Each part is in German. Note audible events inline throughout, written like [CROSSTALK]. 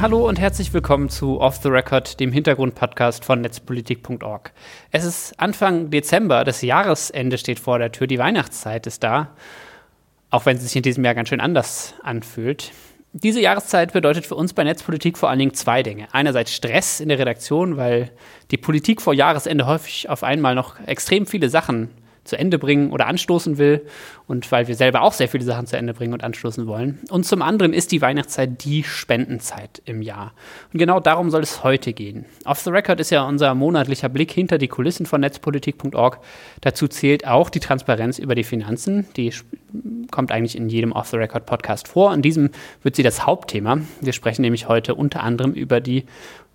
Hallo und herzlich willkommen zu Off the Record, dem Hintergrundpodcast von netzpolitik.org. Es ist Anfang Dezember, das Jahresende steht vor der Tür, die Weihnachtszeit ist da, auch wenn sie sich in diesem Jahr ganz schön anders anfühlt. Diese Jahreszeit bedeutet für uns bei Netzpolitik vor allen Dingen zwei Dinge. Einerseits Stress in der Redaktion, weil die Politik vor Jahresende häufig auf einmal noch extrem viele Sachen zu Ende bringen oder anstoßen will und weil wir selber auch sehr viele Sachen zu Ende bringen und anstoßen wollen. Und zum anderen ist die Weihnachtszeit die Spendenzeit im Jahr. Und genau darum soll es heute gehen. Off the Record ist ja unser monatlicher Blick hinter die Kulissen von netzpolitik.org. Dazu zählt auch die Transparenz über die Finanzen. Die kommt eigentlich in jedem Off the Record Podcast vor. In diesem wird sie das Hauptthema. Wir sprechen nämlich heute unter anderem über die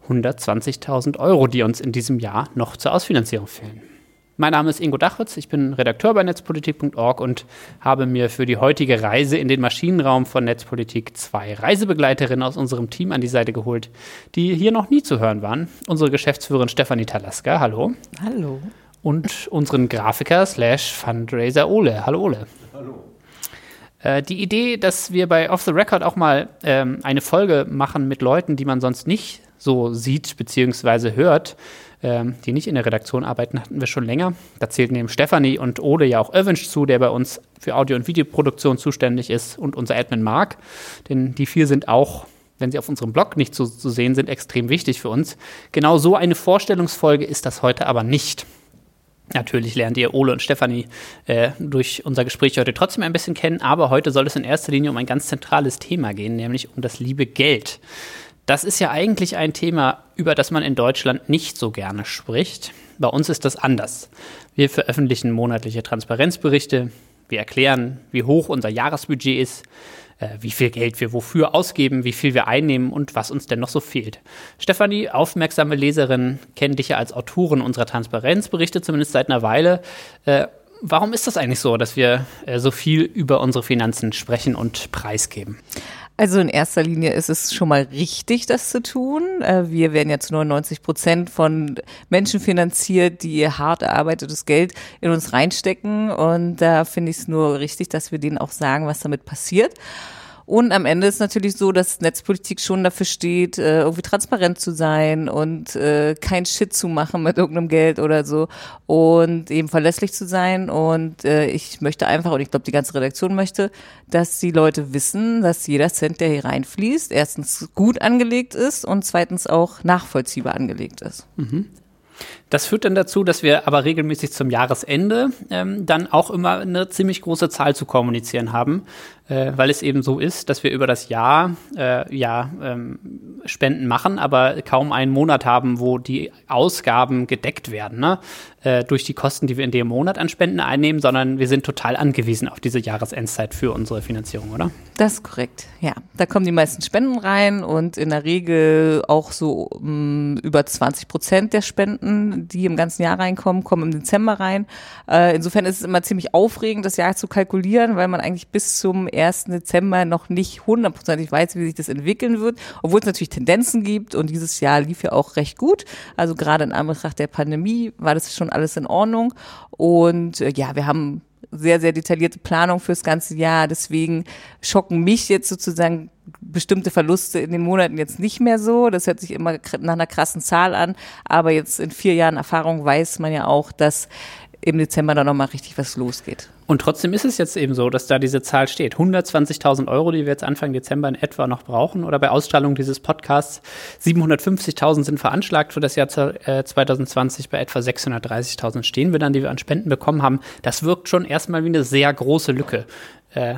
120.000 Euro, die uns in diesem Jahr noch zur Ausfinanzierung fehlen. Mein Name ist Ingo Dachwitz, ich bin Redakteur bei netzpolitik.org und habe mir für die heutige Reise in den Maschinenraum von Netzpolitik zwei Reisebegleiterinnen aus unserem Team an die Seite geholt, die hier noch nie zu hören waren. Unsere Geschäftsführerin Stefanie Talaska, hallo. Hallo. Und unseren Grafiker slash Fundraiser Ole. Hallo Ole. Hallo. Äh, die Idee, dass wir bei Off the Record auch mal ähm, eine Folge machen mit Leuten, die man sonst nicht so sieht bzw. hört, ähm, die nicht in der Redaktion arbeiten, hatten wir schon länger. Da zählt neben Stefanie und Ode ja auch Öwünsch zu, der bei uns für Audio- und Videoproduktion zuständig ist und unser Admin Mark. Denn die vier sind auch wenn sie auf unserem Blog nicht zu, zu sehen sind, extrem wichtig für uns. Genau so eine Vorstellungsfolge ist das heute aber nicht. Natürlich lernt ihr Ole und Stefanie äh, durch unser Gespräch heute trotzdem ein bisschen kennen, aber heute soll es in erster Linie um ein ganz zentrales Thema gehen, nämlich um das liebe Geld. Das ist ja eigentlich ein Thema, über das man in Deutschland nicht so gerne spricht. Bei uns ist das anders. Wir veröffentlichen monatliche Transparenzberichte. Wir erklären, wie hoch unser Jahresbudget ist, äh, wie viel Geld wir wofür ausgeben, wie viel wir einnehmen und was uns denn noch so fehlt. Stefanie, aufmerksame Leserin, kennt dich ja als Autorin unserer Transparenzberichte, zumindest seit einer Weile. Äh, warum ist das eigentlich so, dass wir äh, so viel über unsere Finanzen sprechen und preisgeben? Also in erster Linie ist es schon mal richtig, das zu tun. Äh, wir werden ja zu 99 Prozent von Menschen finanziert, die hart erarbeitetes Geld in uns reinstecken. Und da finde ich es nur richtig, dass wir denen auch sagen, was damit passiert. Und am Ende ist natürlich so, dass Netzpolitik schon dafür steht, äh, irgendwie transparent zu sein und äh, kein Shit zu machen mit irgendeinem Geld oder so und eben verlässlich zu sein. Und äh, ich möchte einfach, und ich glaube, die ganze Redaktion möchte, dass die Leute wissen, dass jeder Cent, der hier reinfließt, erstens gut angelegt ist und zweitens auch nachvollziehbar angelegt ist. Mhm. Das führt dann dazu, dass wir aber regelmäßig zum Jahresende ähm, dann auch immer eine ziemlich große Zahl zu kommunizieren haben, äh, weil es eben so ist, dass wir über das Jahr äh, ja ähm, Spenden machen, aber kaum einen Monat haben, wo die Ausgaben gedeckt werden ne? äh, durch die Kosten, die wir in dem Monat an Spenden einnehmen, sondern wir sind total angewiesen auf diese Jahresendzeit für unsere Finanzierung, oder? Das ist korrekt, ja. Da kommen die meisten Spenden rein und in der Regel auch so mh, mm, über 20 Prozent der Spenden, die im ganzen Jahr reinkommen, kommen im Dezember rein. Äh, insofern ist es immer ziemlich aufregend, das Jahr zu kalkulieren, weil man eigentlich bis zum 1. Dezember noch nicht hundertprozentig weiß, wie sich das entwickeln wird, obwohl es natürlich Tendenzen gibt und dieses Jahr lief ja auch recht gut. Also gerade in Anbetracht der Pandemie war das schon alles in Ordnung und äh, ja, wir haben sehr, sehr detaillierte Planung fürs ganze Jahr. Deswegen schocken mich jetzt sozusagen bestimmte Verluste in den Monaten jetzt nicht mehr so. Das hört sich immer nach einer krassen Zahl an. Aber jetzt in vier Jahren Erfahrung weiß man ja auch, dass im Dezember dann nochmal richtig was losgeht. Und trotzdem ist es jetzt eben so, dass da diese Zahl steht. 120.000 Euro, die wir jetzt Anfang Dezember in etwa noch brauchen. Oder bei Ausstrahlung dieses Podcasts 750.000 sind veranschlagt für das Jahr 2020. Äh, bei etwa 630.000 stehen wir dann, die wir an Spenden bekommen haben. Das wirkt schon erstmal wie eine sehr große Lücke. Äh,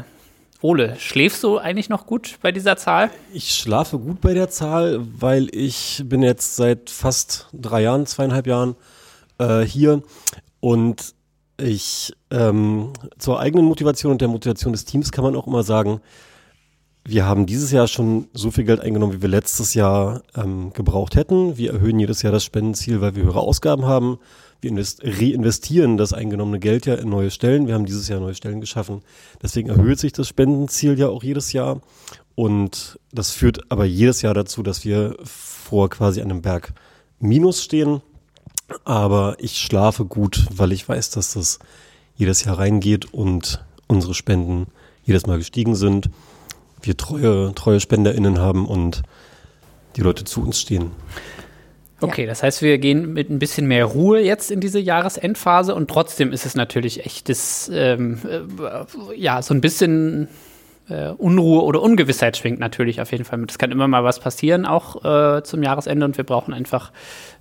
Ole, schläfst du eigentlich noch gut bei dieser Zahl? Ich schlafe gut bei der Zahl, weil ich bin jetzt seit fast drei Jahren, zweieinhalb Jahren äh, hier und ich ähm, zur eigenen Motivation und der Motivation des Teams kann man auch immer sagen, wir haben dieses Jahr schon so viel Geld eingenommen, wie wir letztes Jahr ähm, gebraucht hätten. Wir erhöhen jedes Jahr das Spendenziel, weil wir höhere Ausgaben haben. Wir reinvestieren das eingenommene Geld ja in neue Stellen. Wir haben dieses Jahr neue Stellen geschaffen. Deswegen erhöht sich das Spendenziel ja auch jedes Jahr. Und das führt aber jedes Jahr dazu, dass wir vor quasi einem Berg Minus stehen. Aber ich schlafe gut, weil ich weiß, dass das jedes Jahr reingeht und unsere Spenden jedes Mal gestiegen sind. Wir treue, treue SpenderInnen haben und die Leute zu uns stehen. Okay, ja. das heißt, wir gehen mit ein bisschen mehr Ruhe jetzt in diese Jahresendphase und trotzdem ist es natürlich echt das, ähm, äh, ja, so ein bisschen äh, Unruhe oder Ungewissheit schwingt natürlich auf jeden Fall mit. Es kann immer mal was passieren, auch äh, zum Jahresende und wir brauchen einfach,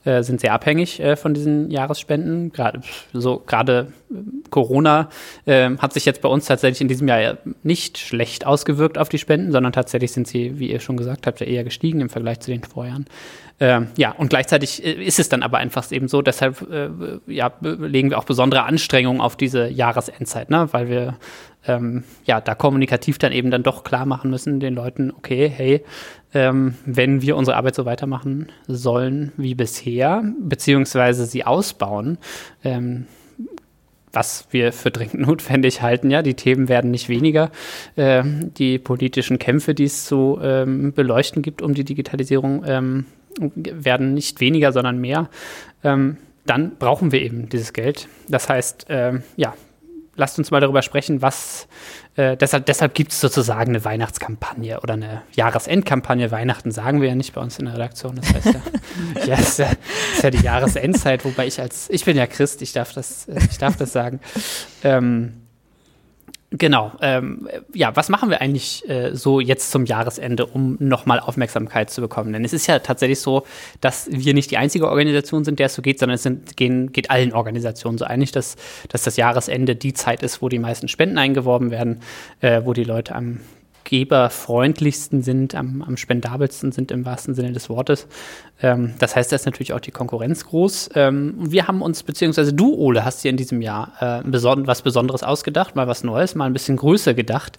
äh, sind sehr abhängig äh, von diesen Jahresspenden. Gerade so gerade äh, Corona äh, hat sich jetzt bei uns tatsächlich in diesem Jahr nicht schlecht ausgewirkt auf die Spenden, sondern tatsächlich sind sie, wie ihr schon gesagt habt, eher gestiegen im Vergleich zu den Vorjahren. Ähm, ja, und gleichzeitig ist es dann aber einfach eben so, deshalb ja, legen wir auch besondere Anstrengungen auf diese Jahresendzeit, ne? weil wir ähm, ja, da kommunikativ dann eben dann doch klar machen müssen den Leuten, okay, hey, ähm, wenn wir unsere Arbeit so weitermachen sollen wie bisher, beziehungsweise sie ausbauen, ähm, was wir für dringend [LAUGHS] notwendig halten. Ja, die Themen werden nicht weniger. Ähm, die politischen Kämpfe, die es zu ähm, beleuchten gibt um die Digitalisierung, ähm, werden nicht weniger, sondern mehr. Ähm, dann brauchen wir eben dieses Geld. Das heißt, ähm, ja, lasst uns mal darüber sprechen, was äh, deshalb, deshalb gibt es sozusagen eine Weihnachtskampagne oder eine Jahresendkampagne. Weihnachten sagen wir ja nicht bei uns in der Redaktion. Das heißt ja, [LAUGHS] ja, ist ja, ist ja die Jahresendzeit, wobei ich als, ich bin ja Christ, ich darf das, äh, ich darf das sagen. Ähm, Genau. Ähm, ja, was machen wir eigentlich äh, so jetzt zum Jahresende, um nochmal Aufmerksamkeit zu bekommen? Denn es ist ja tatsächlich so, dass wir nicht die einzige Organisation sind, der es so geht, sondern es sind, gehen, geht allen Organisationen so einig, dass, dass das Jahresende die Zeit ist, wo die meisten Spenden eingeworben werden, äh, wo die Leute am geberfreundlichsten sind, am, am spendabelsten sind im wahrsten Sinne des Wortes. Ähm, das heißt, da ist natürlich auch die Konkurrenz groß. Ähm, wir haben uns, beziehungsweise du, Ole, hast dir in diesem Jahr äh, beson was Besonderes ausgedacht, mal was Neues, mal ein bisschen größer gedacht.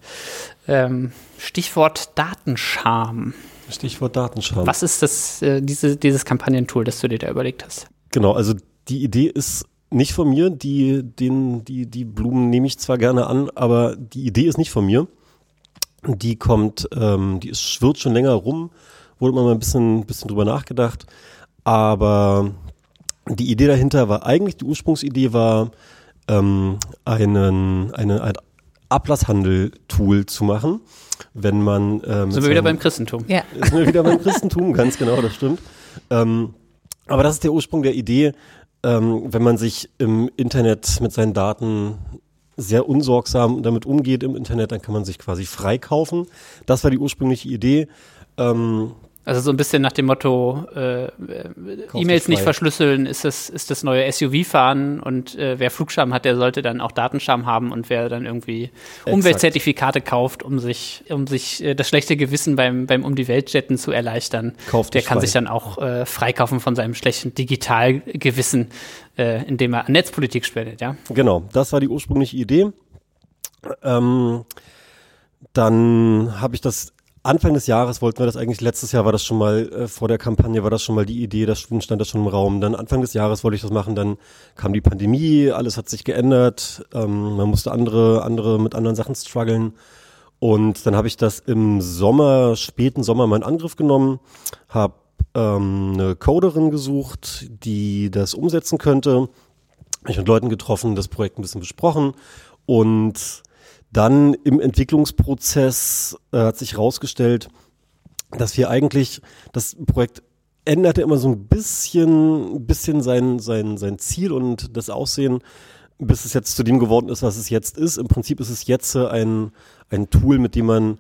Ähm, Stichwort Datenscham. Stichwort Datenscham. Was ist das, äh, diese, dieses Kampagnentool, das du dir da überlegt hast? Genau, also die Idee ist nicht von mir. Die, den, die, die Blumen nehme ich zwar gerne an, aber die Idee ist nicht von mir. Die kommt, ähm, die ist, schwirrt schon länger rum, wurde mal ein bisschen, bisschen drüber nachgedacht. Aber die Idee dahinter war eigentlich, die Ursprungsidee war, ähm, einen, eine, ein Ablasshandel-Tool zu machen, wenn man ähm, sind wir wieder beim Christentum. Ja. Sind wir wieder beim Christentum, [LAUGHS] ganz genau, das stimmt. Ähm, aber das ist der Ursprung der Idee, ähm, wenn man sich im Internet mit seinen Daten sehr unsorgsam damit umgeht im Internet, dann kann man sich quasi freikaufen. Das war die ursprüngliche Idee. Ähm, also so ein bisschen nach dem Motto, äh, E-Mails nicht verschlüsseln, ist das, ist das neue SUV-Fahren und äh, wer Flugscham hat, der sollte dann auch Datenscham haben und wer dann irgendwie Exakt. Umweltzertifikate kauft, um sich, um sich äh, das schlechte Gewissen beim, beim Um die Welt jetten zu erleichtern, Kauft der kann frei. sich dann auch äh, freikaufen von seinem schlechten Digitalgewissen, äh, indem er an Netzpolitik spendet, ja? Genau, das war die ursprüngliche Idee. Ähm, dann habe ich das Anfang des Jahres wollten wir das eigentlich, letztes Jahr war das schon mal, äh, vor der Kampagne war das schon mal die Idee, das stand das schon im Raum. Dann Anfang des Jahres wollte ich das machen, dann kam die Pandemie, alles hat sich geändert, ähm, man musste andere, andere mit anderen Sachen strugglen. Und dann habe ich das im Sommer, späten Sommer in Angriff genommen, habe ähm, eine Coderin gesucht, die das umsetzen könnte. Ich mit Leuten getroffen, das Projekt ein bisschen besprochen und dann im Entwicklungsprozess äh, hat sich herausgestellt, dass wir eigentlich das Projekt änderte immer so ein bisschen, bisschen sein, sein, sein Ziel und das Aussehen, bis es jetzt zu dem geworden ist, was es jetzt ist. Im Prinzip ist es jetzt ein, ein Tool, mit dem man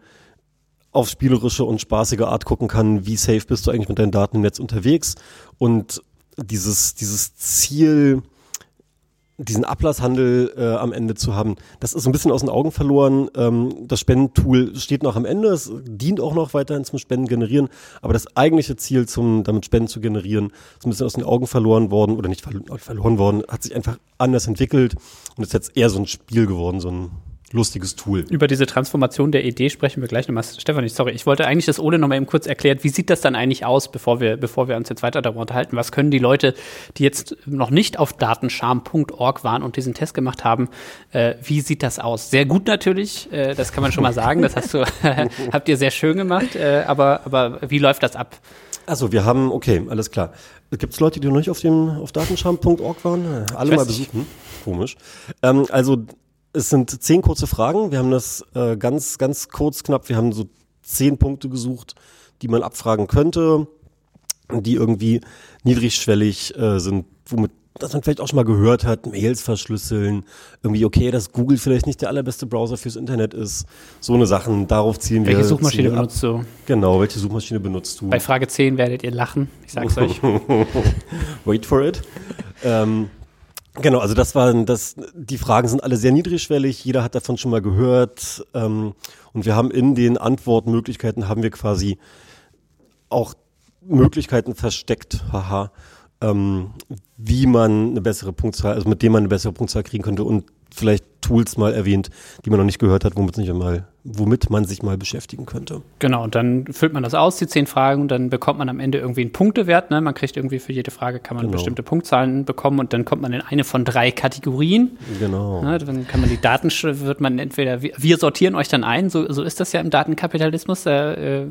auf spielerische und spaßige Art gucken kann, wie safe bist du eigentlich mit deinen Daten im Netz unterwegs und dieses, dieses Ziel, diesen Ablasshandel äh, am Ende zu haben, das ist so ein bisschen aus den Augen verloren. Ähm, das Spendentool steht noch am Ende, es dient auch noch weiterhin zum Spenden generieren, aber das eigentliche Ziel, zum damit Spenden zu generieren, ist ein bisschen aus den Augen verloren worden oder nicht verloren worden, hat sich einfach anders entwickelt. Und ist jetzt eher so ein Spiel geworden, so ein lustiges Tool. Über diese Transformation der Idee sprechen wir gleich nochmal. Stefanie, sorry, ich wollte eigentlich, dass Ole nochmal eben kurz erklärt, wie sieht das dann eigentlich aus, bevor wir, bevor wir uns jetzt weiter darüber unterhalten? Was können die Leute, die jetzt noch nicht auf datenscham.org waren und diesen Test gemacht haben, äh, wie sieht das aus? Sehr gut natürlich, äh, das kann man schon mal [LAUGHS] sagen, das hast du, [LAUGHS] habt ihr sehr schön gemacht, äh, aber, aber wie läuft das ab? Also wir haben, okay, alles klar. Gibt es Leute, die noch nicht auf dem auf datenscham.org waren? Alle mal besuchen. Komisch. Ähm, also es sind zehn kurze Fragen. Wir haben das äh, ganz, ganz kurz, knapp. Wir haben so zehn Punkte gesucht, die man abfragen könnte, die irgendwie niedrigschwellig äh, sind, womit dass man vielleicht auch schon mal gehört hat, Mails verschlüsseln, irgendwie okay, dass Google vielleicht nicht der allerbeste Browser fürs Internet ist. So eine Sachen, darauf ziehen welche wir. Welche Suchmaschine benutzt du? Genau, welche Suchmaschine benutzt du? Bei Frage 10 werdet ihr lachen, ich sag's [LAUGHS] euch. Wait for it. ähm, genau, also das waren das, die Fragen sind alle sehr niedrigschwellig, jeder hat davon schon mal gehört. Ähm, und wir haben in den Antwortmöglichkeiten haben wir quasi auch Möglichkeiten versteckt, haha, ähm, wie man eine bessere Punktzahl, also mit dem man eine bessere Punktzahl kriegen könnte und vielleicht Tools mal erwähnt, die man noch nicht gehört hat, womit, nicht einmal, womit man sich mal beschäftigen könnte. Genau, und dann füllt man das aus, die zehn Fragen, und dann bekommt man am Ende irgendwie einen Punktewert. Ne? Man kriegt irgendwie für jede Frage, kann man genau. bestimmte Punktzahlen bekommen und dann kommt man in eine von drei Kategorien. Genau. Ne? Dann kann man die Daten, wird man entweder, wir sortieren euch dann ein, so, so ist das ja im Datenkapitalismus, da äh,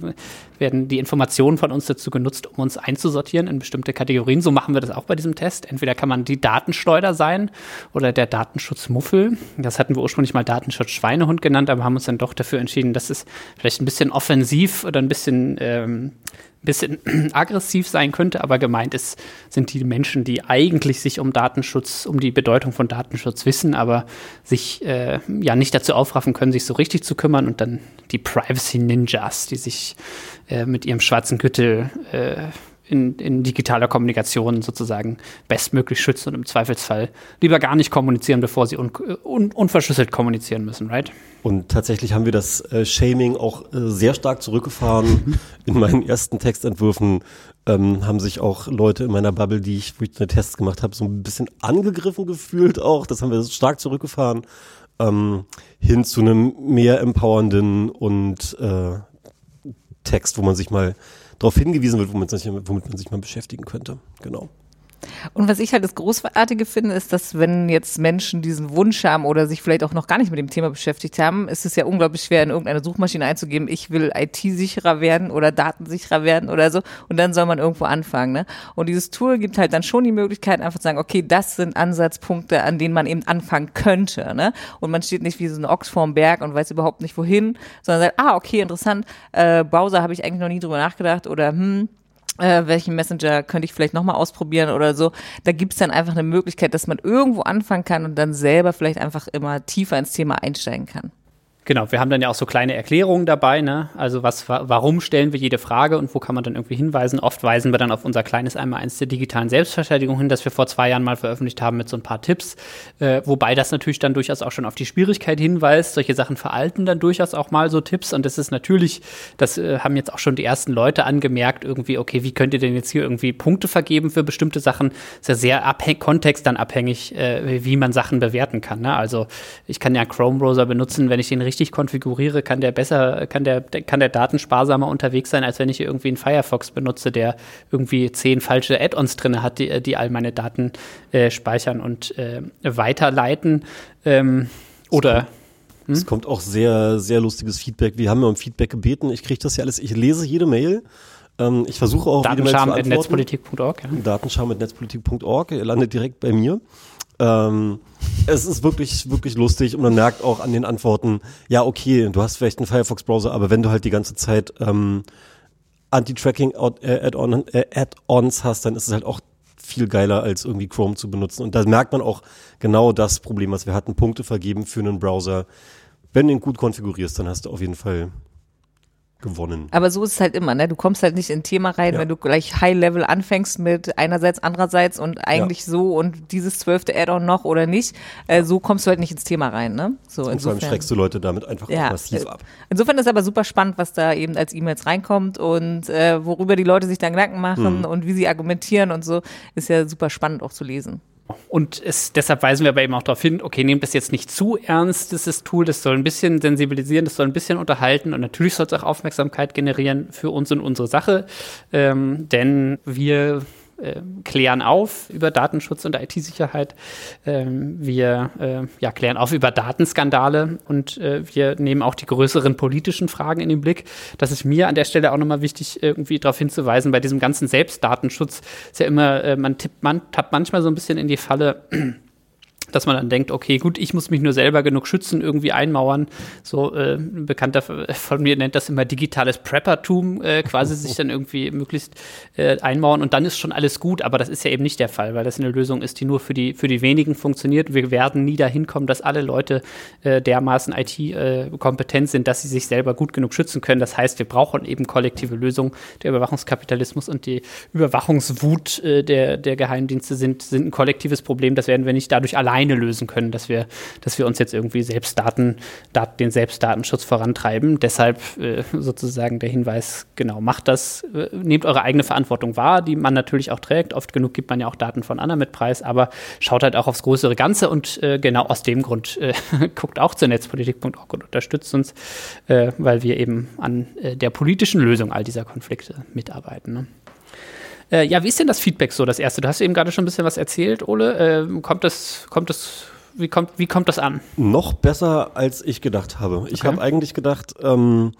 werden die Informationen von uns dazu genutzt, um uns einzusortieren in bestimmte Kategorien. So machen wir das auch bei diesem Test. Entweder kann man die Datenschleuder sein oder der Datenschutzmuffel. Das hatten wir ursprünglich mal Datenschutz Schweinehund genannt, aber haben uns dann doch dafür entschieden, dass es vielleicht ein bisschen offensiv oder ein bisschen, ähm, bisschen [CLEARS THROAT] aggressiv sein könnte, aber gemeint ist, sind die Menschen, die eigentlich sich um Datenschutz, um die Bedeutung von Datenschutz wissen, aber sich äh, ja nicht dazu aufraffen können, sich so richtig zu kümmern. Und dann die Privacy Ninjas, die sich äh, mit ihrem schwarzen Gürtel äh, in, in digitaler Kommunikation sozusagen bestmöglich schützen und im Zweifelsfall lieber gar nicht kommunizieren, bevor sie un, un, unverschlüsselt kommunizieren müssen, right? Und tatsächlich haben wir das äh, Shaming auch äh, sehr stark zurückgefahren. in meinen ersten Textentwürfen ähm, haben sich auch Leute in meiner Bubble, die ich, wo ich eine Tests gemacht habe, so ein bisschen angegriffen gefühlt auch. Das haben wir stark zurückgefahren. Ähm, hin zu einem mehr empowernden und äh, Text, wo man sich mal darauf hingewiesen wird, womit, man sich mal beschäftigen könnte. Genau. Und was ich halt das Großartige finde, ist, dass wenn jetzt Menschen diesen Wunsch haben oder sich vielleicht auch noch gar nicht mit dem Thema beschäftigt haben, ist es ja unglaublich schwer, in irgendeine Suchmaschine einzugeben, ich will IT-sicherer werden oder datensicherer werden oder so. Und dann soll man irgendwo anfangen. Ne? Und dieses Tool gibt halt dann schon die Möglichkeit, einfach zu sagen, okay, das sind Ansatzpunkte, an denen man eben anfangen könnte. Ne? Und man steht nicht wie so ein Ochs vorm Berg und weiß überhaupt nicht wohin, sondern sagt, ah, okay, interessant, äh, Browser habe ich eigentlich noch nie drüber nachgedacht oder hm, äh, welchen Messenger könnte ich vielleicht nochmal ausprobieren oder so. Da gibt's dann einfach eine Möglichkeit, dass man irgendwo anfangen kann und dann selber vielleicht einfach immer tiefer ins Thema einsteigen kann. Genau, wir haben dann ja auch so kleine Erklärungen dabei, ne? Also was, warum stellen wir jede Frage und wo kann man dann irgendwie hinweisen? Oft weisen wir dann auf unser kleines Einmaleins der digitalen Selbstverteidigung hin, das wir vor zwei Jahren mal veröffentlicht haben mit so ein paar Tipps. Äh, wobei das natürlich dann durchaus auch schon auf die Schwierigkeit hinweist. Solche Sachen veralten dann durchaus auch mal so Tipps. Und das ist natürlich, das äh, haben jetzt auch schon die ersten Leute angemerkt, irgendwie, okay, wie könnt ihr denn jetzt hier irgendwie Punkte vergeben für bestimmte Sachen? Ist ja sehr Kontext dann abhängig, äh, wie man Sachen bewerten kann. Ne? Also ich kann ja Chrome-Browser benutzen, wenn ich den richtig konfiguriere, kann der besser, kann der, kann der datensparsamer unterwegs sein, als wenn ich irgendwie einen Firefox benutze, der irgendwie zehn falsche Add-ons drin hat, die, die all meine Daten äh, speichern und äh, weiterleiten. Ähm, oder hm? es kommt auch sehr, sehr lustiges Feedback. Wir haben ja um Feedback gebeten. Ich kriege das ja alles, ich lese jede Mail. Ähm, ich versuche auch Datenscham.netzpolitik.org. Ja. Datenscham.netzpolitik.org. Ihr landet direkt bei mir. Ähm, es ist wirklich, wirklich lustig und man merkt auch an den Antworten, ja, okay, du hast vielleicht einen Firefox-Browser, aber wenn du halt die ganze Zeit ähm, Anti-Tracking-Add-ons äh, Add hast, dann ist es halt auch viel geiler, als irgendwie Chrome zu benutzen. Und da merkt man auch genau das Problem, was wir hatten, Punkte vergeben für einen Browser. Wenn du ihn gut konfigurierst, dann hast du auf jeden Fall gewonnen. Aber so ist es halt immer, ne? Du kommst halt nicht in ein Thema rein, ja. wenn du gleich High-Level anfängst mit einerseits, andererseits und eigentlich ja. so und dieses zwölfte Add-on noch oder nicht. Äh, so kommst du halt nicht ins Thema rein, ne? So, und vor allem schreckst du Leute damit einfach ja. massiv ab. Insofern ist aber super spannend, was da eben als E-Mails reinkommt und äh, worüber die Leute sich dann Gedanken machen mhm. und wie sie argumentieren und so, ist ja super spannend auch zu lesen. Und es, deshalb weisen wir aber eben auch darauf hin, okay, nehmt das jetzt nicht zu ernst, dieses Tool, das soll ein bisschen sensibilisieren, das soll ein bisschen unterhalten und natürlich soll es auch Aufmerksamkeit generieren für uns und unsere Sache, ähm, denn wir klären auf über Datenschutz und IT-Sicherheit. Ähm, wir äh, ja, klären auf über Datenskandale und äh, wir nehmen auch die größeren politischen Fragen in den Blick. Das ist mir an der Stelle auch nochmal wichtig, irgendwie darauf hinzuweisen, bei diesem ganzen Selbstdatenschutz ist ja immer, äh, man tippt, man tappt manchmal so ein bisschen in die Falle, dass man dann denkt, okay, gut, ich muss mich nur selber genug schützen, irgendwie einmauern. So äh, ein Bekannter von mir nennt das immer digitales Preppertum, äh, quasi sich dann irgendwie möglichst äh, einmauern und dann ist schon alles gut. Aber das ist ja eben nicht der Fall, weil das eine Lösung ist, die nur für die für die wenigen funktioniert. Wir werden nie dahin kommen, dass alle Leute äh, dermaßen IT-kompetent äh, sind, dass sie sich selber gut genug schützen können. Das heißt, wir brauchen eben kollektive Lösungen. Der Überwachungskapitalismus und die Überwachungswut äh, der der Geheimdienste sind sind ein kollektives Problem. Das werden wir nicht dadurch allein alleine lösen können, dass wir, dass wir uns jetzt irgendwie selbst Daten, Dat, den Selbstdatenschutz vorantreiben. Deshalb äh, sozusagen der Hinweis, genau, macht das, äh, nehmt eure eigene Verantwortung wahr, die man natürlich auch trägt. Oft genug gibt man ja auch Daten von anderen mit Preis, aber schaut halt auch aufs größere Ganze und äh, genau aus dem Grund äh, [LAUGHS] guckt auch zu netzpolitik.org und unterstützt uns, äh, weil wir eben an äh, der politischen Lösung all dieser Konflikte mitarbeiten. Ne? Äh, ja, wie ist denn das Feedback so, das erste? Du hast eben gerade schon ein bisschen was erzählt, Ole. Äh, kommt das, kommt das, wie kommt, wie kommt das an? Noch besser, als ich gedacht habe. Okay. Ich habe eigentlich gedacht, ähm,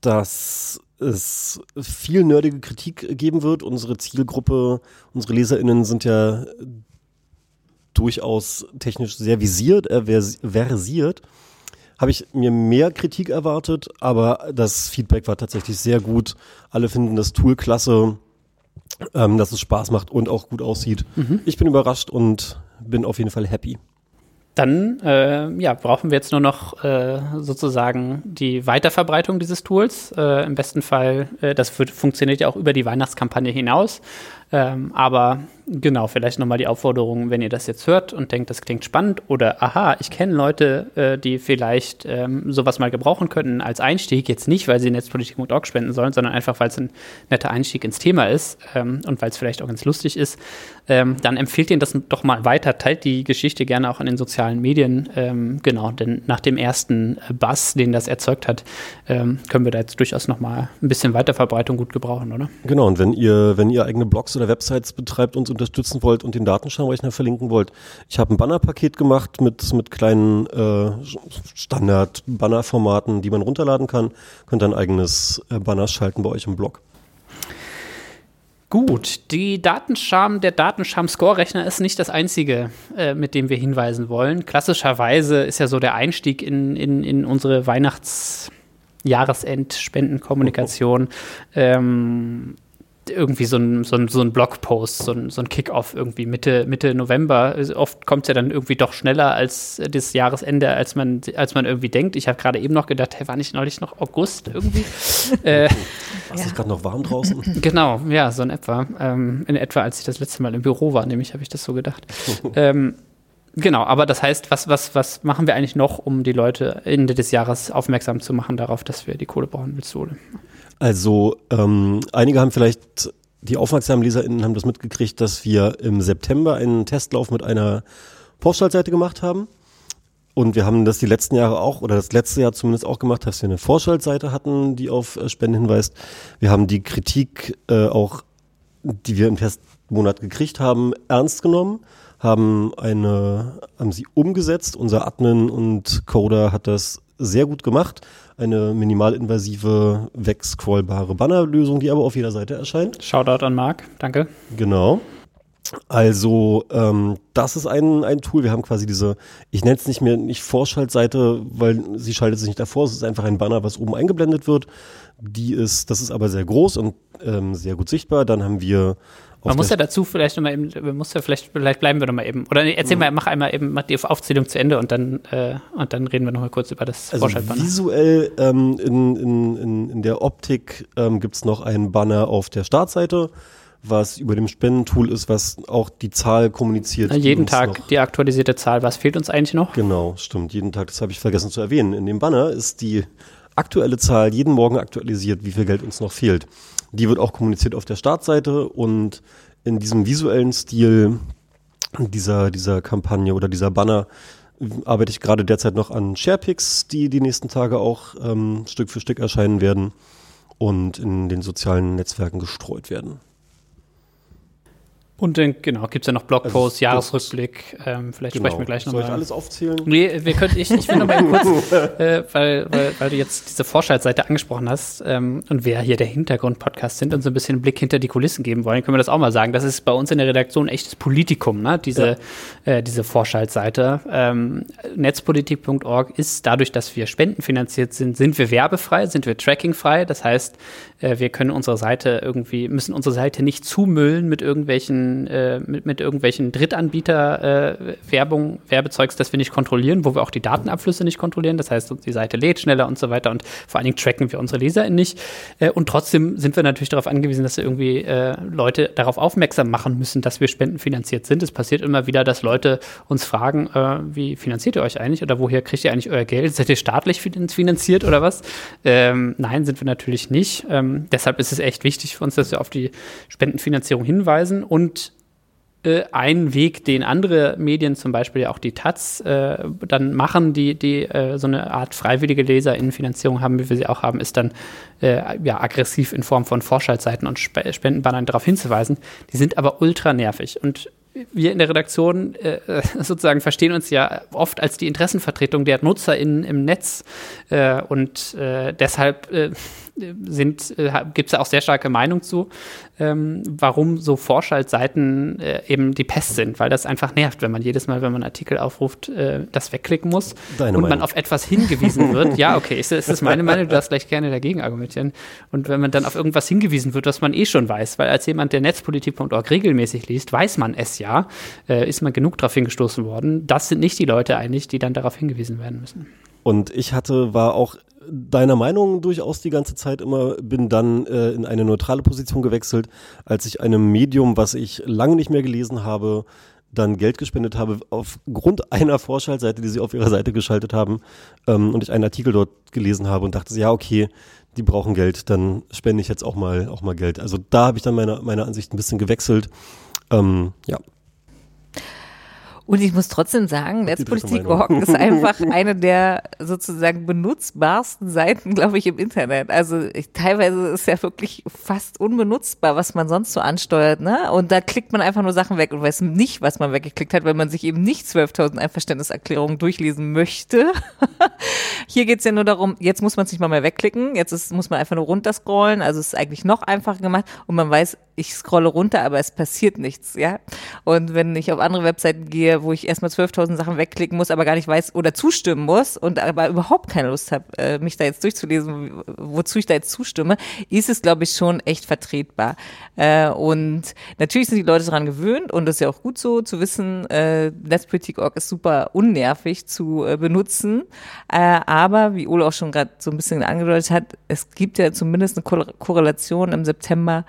dass es viel nerdige Kritik geben wird. Unsere Zielgruppe, unsere LeserInnen sind ja durchaus technisch sehr visiert, äh, versiert. Habe ich mir mehr Kritik erwartet, aber das Feedback war tatsächlich sehr gut. Alle finden das Tool klasse ähm, dass es Spaß macht und auch gut aussieht. Mhm. Ich bin überrascht und bin auf jeden Fall happy. Dann äh, ja, brauchen wir jetzt nur noch äh, sozusagen die Weiterverbreitung dieses Tools. Äh, Im besten Fall, äh, das wird, funktioniert ja auch über die Weihnachtskampagne hinaus. Ähm, aber genau, vielleicht nochmal die Aufforderung, wenn ihr das jetzt hört und denkt, das klingt spannend oder aha, ich kenne Leute, äh, die vielleicht ähm, sowas mal gebrauchen könnten als Einstieg, jetzt nicht, weil sie Netzpolitik.org spenden sollen, sondern einfach, weil es ein netter Einstieg ins Thema ist ähm, und weil es vielleicht auch ganz lustig ist, ähm, dann empfehlt ihr das doch mal weiter, teilt die Geschichte gerne auch in den sozialen Medien. Ähm, genau, denn nach dem ersten Bass, den das erzeugt hat, ähm, können wir da jetzt durchaus nochmal ein bisschen Weiterverbreitung gut gebrauchen, oder? Genau, und wenn ihr, wenn ihr eigene Blogs oder Websites betreibt und unterstützen wollt und den Datenschirmrechner verlinken wollt. Ich habe ein Bannerpaket gemacht mit, mit kleinen äh, Standard-Bannerformaten, die man runterladen kann. Könnt ein eigenes äh, Banner schalten bei euch im Blog. Gut, die Datenscham, der Datenscham-Score-Rechner ist nicht das einzige, äh, mit dem wir hinweisen wollen. Klassischerweise ist ja so der Einstieg in, in, in unsere Weihnachts- Jahresend-Spendenkommunikation. Ähm, irgendwie so ein, so ein, so ein Blogpost, so ein, so ein Kick-Off irgendwie Mitte, Mitte November. Also oft kommt es ja dann irgendwie doch schneller als das Jahresende, als man, als man irgendwie denkt. Ich habe gerade eben noch gedacht, hey, war nicht neulich noch August irgendwie? [LAUGHS] äh, war es ja. gerade noch warm draußen? [LAUGHS] Genau, ja, so in etwa. Ähm, in etwa, als ich das letzte Mal im Büro war, nämlich habe ich das so gedacht. [LAUGHS] ähm, Genau, aber das heißt, was, was, was machen wir eigentlich noch, um die Leute Ende des Jahres aufmerksam zu machen darauf, dass wir die Kohle brauchen willst du? Also ähm, einige haben vielleicht, die aufmerksamen LeserInnen haben das mitgekriegt, dass wir im September einen Testlauf mit einer Vorschaltseite gemacht haben. Und wir haben das die letzten Jahre auch, oder das letzte Jahr zumindest auch gemacht, dass wir eine Vorschaltseite hatten, die auf äh, Spenden hinweist. Wir haben die Kritik äh, auch, die wir im Testmonat gekriegt haben, ernst genommen, haben eine, haben sie umgesetzt. Unser Admin und Coder hat das sehr gut gemacht eine minimalinvasive, wegscrollbare Bannerlösung, die aber auf jeder Seite erscheint. Shoutout an Marc, danke. Genau. Also ähm, das ist ein, ein Tool. Wir haben quasi diese, ich nenne es nicht mehr nicht Vorschaltseite, weil sie schaltet sich nicht davor. Es ist einfach ein Banner, was oben eingeblendet wird. Die ist, das ist aber sehr groß und ähm, sehr gut sichtbar. Dann haben wir man muss ja dazu vielleicht nochmal eben, wir muss ja vielleicht, vielleicht bleiben wir nochmal eben. Oder nee, erzähl mhm. mal, mach einmal eben, mach die Aufzählung zu Ende und dann, äh, und dann reden wir nochmal kurz über das also Vorschaltbanner. Visuell ähm, in, in, in, in der Optik ähm, gibt es noch einen Banner auf der Startseite was über dem Spendentool ist, was auch die Zahl kommuniziert. Jeden Tag die aktualisierte Zahl. Was fehlt uns eigentlich noch? Genau, stimmt. Jeden Tag, das habe ich vergessen zu erwähnen. In dem Banner ist die aktuelle Zahl jeden Morgen aktualisiert, wie viel Geld uns noch fehlt. Die wird auch kommuniziert auf der Startseite und in diesem visuellen Stil dieser, dieser Kampagne oder dieser Banner arbeite ich gerade derzeit noch an Sharepics, die die nächsten Tage auch ähm, Stück für Stück erscheinen werden und in den sozialen Netzwerken gestreut werden. Und dann, genau, gibt es ja noch Blogposts, also, Jahresrückblick, ähm, vielleicht genau. sprechen wir gleich nochmal. Soll ich alles aufzählen? Nee, wir könnten, ich, ich will noch mal kurz, [LAUGHS] äh, weil, weil, weil du jetzt diese Vorschaltseite angesprochen hast ähm, und wer hier der Hintergrund-Podcast sind und so ein bisschen einen Blick hinter die Kulissen geben wollen, können wir das auch mal sagen. Das ist bei uns in der Redaktion echtes Politikum, ne? diese, ja. äh, diese Vorschaltseite. Ähm, Netzpolitik.org ist dadurch, dass wir spendenfinanziert sind, sind wir werbefrei, sind wir trackingfrei. Das heißt, äh, wir können unsere Seite irgendwie, müssen unsere Seite nicht zumüllen mit irgendwelchen, äh, mit, mit irgendwelchen Drittanbieter äh, Werbung, Werbezeugs, das wir nicht kontrollieren, wo wir auch die Datenabflüsse nicht kontrollieren. Das heißt, die Seite lädt schneller und so weiter und vor allen Dingen tracken wir unsere LeserInnen nicht. Äh, und trotzdem sind wir natürlich darauf angewiesen, dass wir irgendwie äh, Leute darauf aufmerksam machen müssen, dass wir spendenfinanziert sind. Es passiert immer wieder, dass Leute uns fragen, wie finanziert ihr euch eigentlich oder woher kriegt ihr eigentlich euer Geld? Seid ihr staatlich finanziert oder was? Ähm, nein, sind wir natürlich nicht. Ähm, ähm, deshalb ist es echt wichtig für uns, dass wir auf die Spendenfinanzierung hinweisen. Und äh, ein Weg, den andere Medien, zum Beispiel auch die Taz, äh, dann machen, die, die äh, so eine Art freiwillige Leserinnenfinanzierung haben, wie wir sie auch haben, ist dann äh, ja aggressiv in Form von Vorschaltseiten und Sp Spendenbannern darauf hinzuweisen. Die sind aber ultra nervig. Und wir in der Redaktion äh, [LAUGHS] sozusagen verstehen uns ja oft als die Interessenvertretung der NutzerInnen im Netz. Äh, und äh, deshalb äh, sind, äh, gibt es auch sehr starke Meinung zu, ähm, warum so Vorschaltseiten äh, eben die Pest sind, weil das einfach nervt, wenn man jedes Mal, wenn man einen Artikel aufruft, äh, das wegklicken muss Deine und Meinung. man auf etwas hingewiesen wird. ja, okay, ist, ist das meine Meinung, du darfst gleich gerne dagegen argumentieren. Und wenn man dann auf irgendwas hingewiesen wird, was man eh schon weiß, weil als jemand, der Netzpolitik.org regelmäßig liest, weiß man es ja, äh, ist man genug darauf hingestoßen worden. Das sind nicht die Leute eigentlich, die dann darauf hingewiesen werden müssen. Und ich hatte, war auch deiner Meinung durchaus die ganze Zeit immer, bin dann äh, in eine neutrale Position gewechselt, als ich einem Medium, was ich lange nicht mehr gelesen habe, dann Geld gespendet habe aufgrund [LAUGHS] einer Vorschaltseite, die sie auf ihrer Seite geschaltet haben ähm, und ich einen Artikel dort gelesen habe und dachte, ja, okay, die brauchen Geld, dann spende ich jetzt auch mal auch mal Geld. Also da habe ich dann meine, meine Ansicht ein bisschen gewechselt. Ähm, ja. Und ich muss trotzdem sagen, Netzpolitik.org ist einfach [LAUGHS] eine der sozusagen benutzbarsten Seiten, glaube ich, im Internet. Also ich, teilweise ist ja wirklich fast unbenutzbar, was man sonst so ansteuert. Ne? Und da klickt man einfach nur Sachen weg und weiß nicht, was man weggeklickt hat, weil man sich eben nicht 12.000 Einverständniserklärungen durchlesen möchte. [LAUGHS] Hier geht's ja nur darum, jetzt muss man es nicht mal mehr wegklicken, jetzt ist, muss man einfach nur runterscrollen. Also es ist eigentlich noch einfacher gemacht und man weiß, ich scrolle runter, aber es passiert nichts. ja. Und wenn ich auf andere Webseiten gehe, wo ich erstmal 12.000 Sachen wegklicken muss, aber gar nicht weiß oder zustimmen muss und aber überhaupt keine Lust habe, äh, mich da jetzt durchzulesen, wozu ich da jetzt zustimme, ist es, glaube ich, schon echt vertretbar. Äh, und natürlich sind die Leute daran gewöhnt und das ist ja auch gut so, zu wissen, äh, Netzpolitik.org ist super unnervig zu äh, benutzen. Äh, aber, wie Ole auch schon gerade so ein bisschen angedeutet hat, es gibt ja zumindest eine Korrelation im September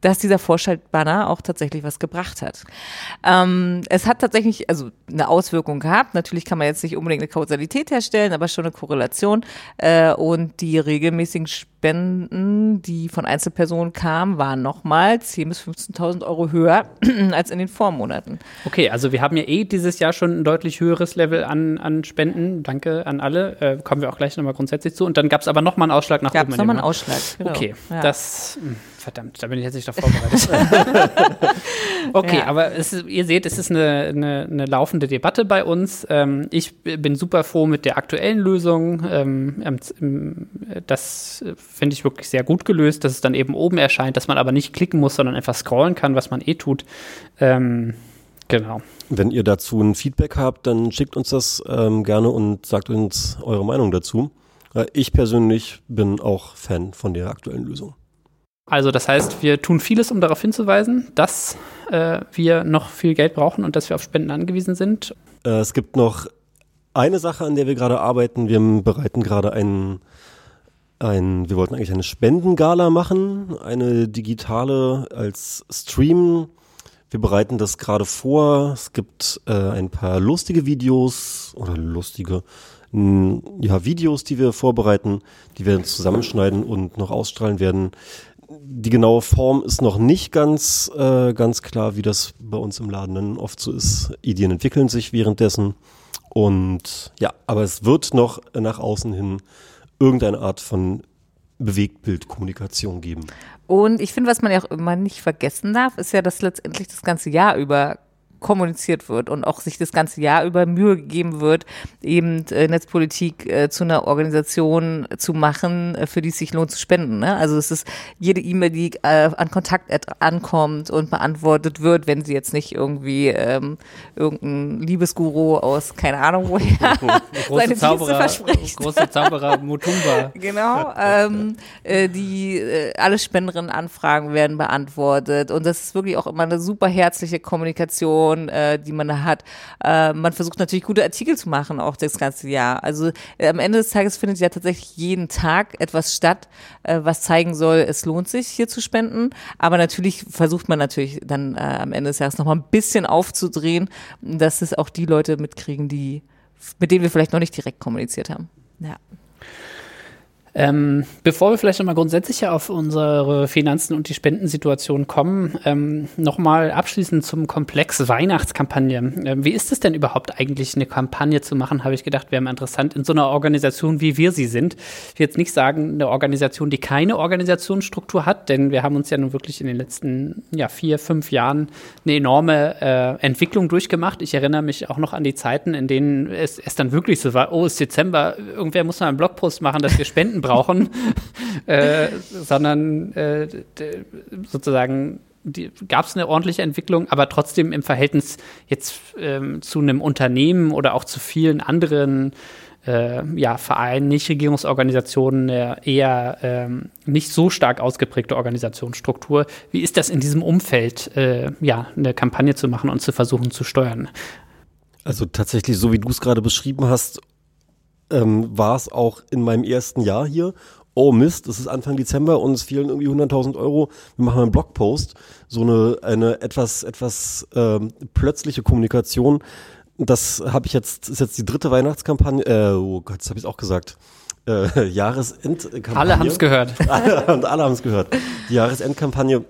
dass dieser Vorschaltbanner auch tatsächlich was gebracht hat. Ähm, es hat tatsächlich also eine Auswirkung gehabt. Natürlich kann man jetzt nicht unbedingt eine Kausalität herstellen, aber schon eine Korrelation. Äh, und die regelmäßigen Spenden, die von Einzelpersonen kamen, waren nochmal 10.000 bis 15.000 Euro höher [CLEARS THROAT] als in den Vormonaten. Okay, also wir haben ja eh dieses Jahr schon ein deutlich höheres Level an, an Spenden. Danke an alle. Äh, kommen wir auch gleich nochmal grundsätzlich zu. Und dann gab es aber nochmal einen Ausschlag nach gab's oben. Gab es nochmal einen Ausschlag, genau. Okay, ja. das hm, verdammt, da bin ich jetzt nicht darauf vorbereitet. [LAUGHS] okay, ja. aber ist, ihr seht, es ist eine, eine, eine laufende Debatte bei uns. Ähm, ich bin super froh mit der aktuellen Lösung. Ähm, das finde ich wirklich sehr gut gelöst, dass es dann eben oben erscheint, dass man aber nicht klicken muss, sondern einfach scrollen kann, was man eh tut. Ähm, genau. Wenn ihr dazu ein Feedback habt, dann schickt uns das ähm, gerne und sagt uns eure Meinung dazu. Äh, ich persönlich bin auch Fan von der aktuellen Lösung. Also das heißt, wir tun vieles, um darauf hinzuweisen, dass äh, wir noch viel Geld brauchen und dass wir auf Spenden angewiesen sind. Äh, es gibt noch eine Sache, an der wir gerade arbeiten. Wir bereiten gerade einen ein, wir wollten eigentlich eine Spendengala machen, eine digitale als Stream. Wir bereiten das gerade vor. Es gibt äh, ein paar lustige Videos oder lustige ja, Videos, die wir vorbereiten, die wir zusammenschneiden und noch ausstrahlen werden die genaue Form ist noch nicht ganz, äh, ganz klar, wie das bei uns im Laden dann oft so ist. Ideen entwickeln sich währenddessen. Und ja, aber es wird noch nach außen hin irgendeine Art von Bewegtbildkommunikation geben. Und ich finde, was man ja auch immer nicht vergessen darf, ist ja, dass letztendlich das ganze Jahr über kommuniziert wird und auch sich das ganze Jahr über Mühe gegeben wird, eben äh, Netzpolitik äh, zu einer Organisation zu machen, äh, für die es sich lohnt zu spenden. Ne? Also es ist jede E-Mail, die an Kontakt ankommt und beantwortet wird, wenn sie jetzt nicht irgendwie ähm, irgendein Liebesguru aus keine Ahnung woher [LAUGHS] seine Zauberer, verspricht. Große Zauberer Mutumba. [LAUGHS] genau. Ähm, äh, die äh, alle Spenderinnenanfragen werden beantwortet und das ist wirklich auch immer eine super herzliche Kommunikation Informationen, äh, die man da hat. Äh, man versucht natürlich gute Artikel zu machen, auch das ganze Jahr. Also äh, am Ende des Tages findet ja tatsächlich jeden Tag etwas statt, äh, was zeigen soll, es lohnt sich hier zu spenden. Aber natürlich versucht man natürlich dann äh, am Ende des Jahres nochmal ein bisschen aufzudrehen, dass es auch die Leute mitkriegen, die mit denen wir vielleicht noch nicht direkt kommuniziert haben. Ja. Ähm, bevor wir vielleicht nochmal grundsätzlich auf unsere Finanzen und die Spendensituation kommen, ähm, nochmal abschließend zum Komplex Weihnachtskampagne. Ähm, wie ist es denn überhaupt eigentlich, eine Kampagne zu machen, habe ich gedacht, wäre mal interessant in so einer Organisation, wie wir sie sind. Ich will jetzt nicht sagen, eine Organisation, die keine Organisationsstruktur hat, denn wir haben uns ja nun wirklich in den letzten ja, vier, fünf Jahren eine enorme äh, Entwicklung durchgemacht. Ich erinnere mich auch noch an die Zeiten, in denen es, es dann wirklich so war, oh, es ist Dezember, irgendwer muss mal einen Blogpost machen, dass wir Spenden brauchen, [LAUGHS] äh, sondern äh, sozusagen gab es eine ordentliche Entwicklung, aber trotzdem im Verhältnis jetzt ähm, zu einem Unternehmen oder auch zu vielen anderen äh, ja, Vereinen, Nichtregierungsorganisationen eher ähm, nicht so stark ausgeprägte Organisationsstruktur. Wie ist das in diesem Umfeld, äh, ja, eine Kampagne zu machen und zu versuchen zu steuern? Also tatsächlich, so wie du es gerade beschrieben hast, ähm, war es auch in meinem ersten Jahr hier. Oh Mist, es ist Anfang Dezember und es fehlen irgendwie 100.000 Euro. Wir machen einen Blogpost. So eine, eine etwas, etwas ähm, plötzliche Kommunikation. Das habe ich jetzt, ist jetzt die dritte Weihnachtskampagne. Äh, oh Gott, das habe ich auch gesagt. Äh, [LAUGHS] Jahresendkampagne. Alle haben es gehört. alle, [LAUGHS] und alle haben es gehört. Die Jahresendkampagne,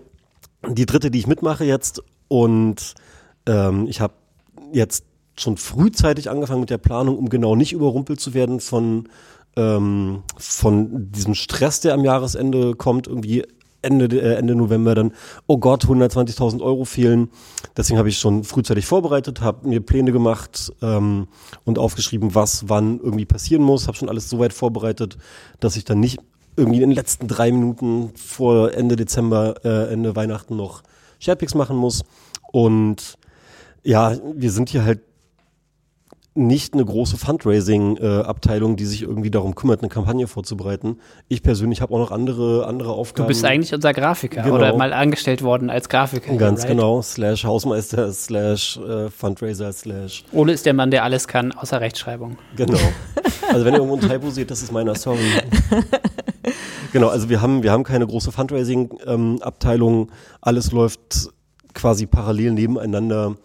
die dritte, die ich mitmache jetzt. Und ähm, ich habe jetzt schon frühzeitig angefangen mit der Planung, um genau nicht überrumpelt zu werden von, ähm, von diesem Stress, der am Jahresende kommt, irgendwie Ende, äh, Ende November dann, oh Gott, 120.000 Euro fehlen. Deswegen habe ich schon frühzeitig vorbereitet, habe mir Pläne gemacht ähm, und aufgeschrieben, was wann irgendwie passieren muss. Habe schon alles so weit vorbereitet, dass ich dann nicht irgendwie in den letzten drei Minuten vor Ende Dezember, äh, Ende Weihnachten noch Sharepics machen muss. Und ja, wir sind hier halt nicht eine große Fundraising-Abteilung, die sich irgendwie darum kümmert, eine Kampagne vorzubereiten. Ich persönlich habe auch noch andere, andere Aufgaben. Du bist eigentlich unser Grafiker genau. oder mal angestellt worden als Grafiker. Ganz right? genau, slash Hausmeister, slash äh, Fundraiser, slash. Ole ist der Mann, der alles kann, außer Rechtschreibung. Genau. [LAUGHS] Also wenn ihr irgendwo ein Typo seht, das ist meiner, sorry. [LAUGHS] genau, also wir haben, wir haben keine große Fundraising-Abteilung. Ähm, alles läuft quasi parallel nebeneinander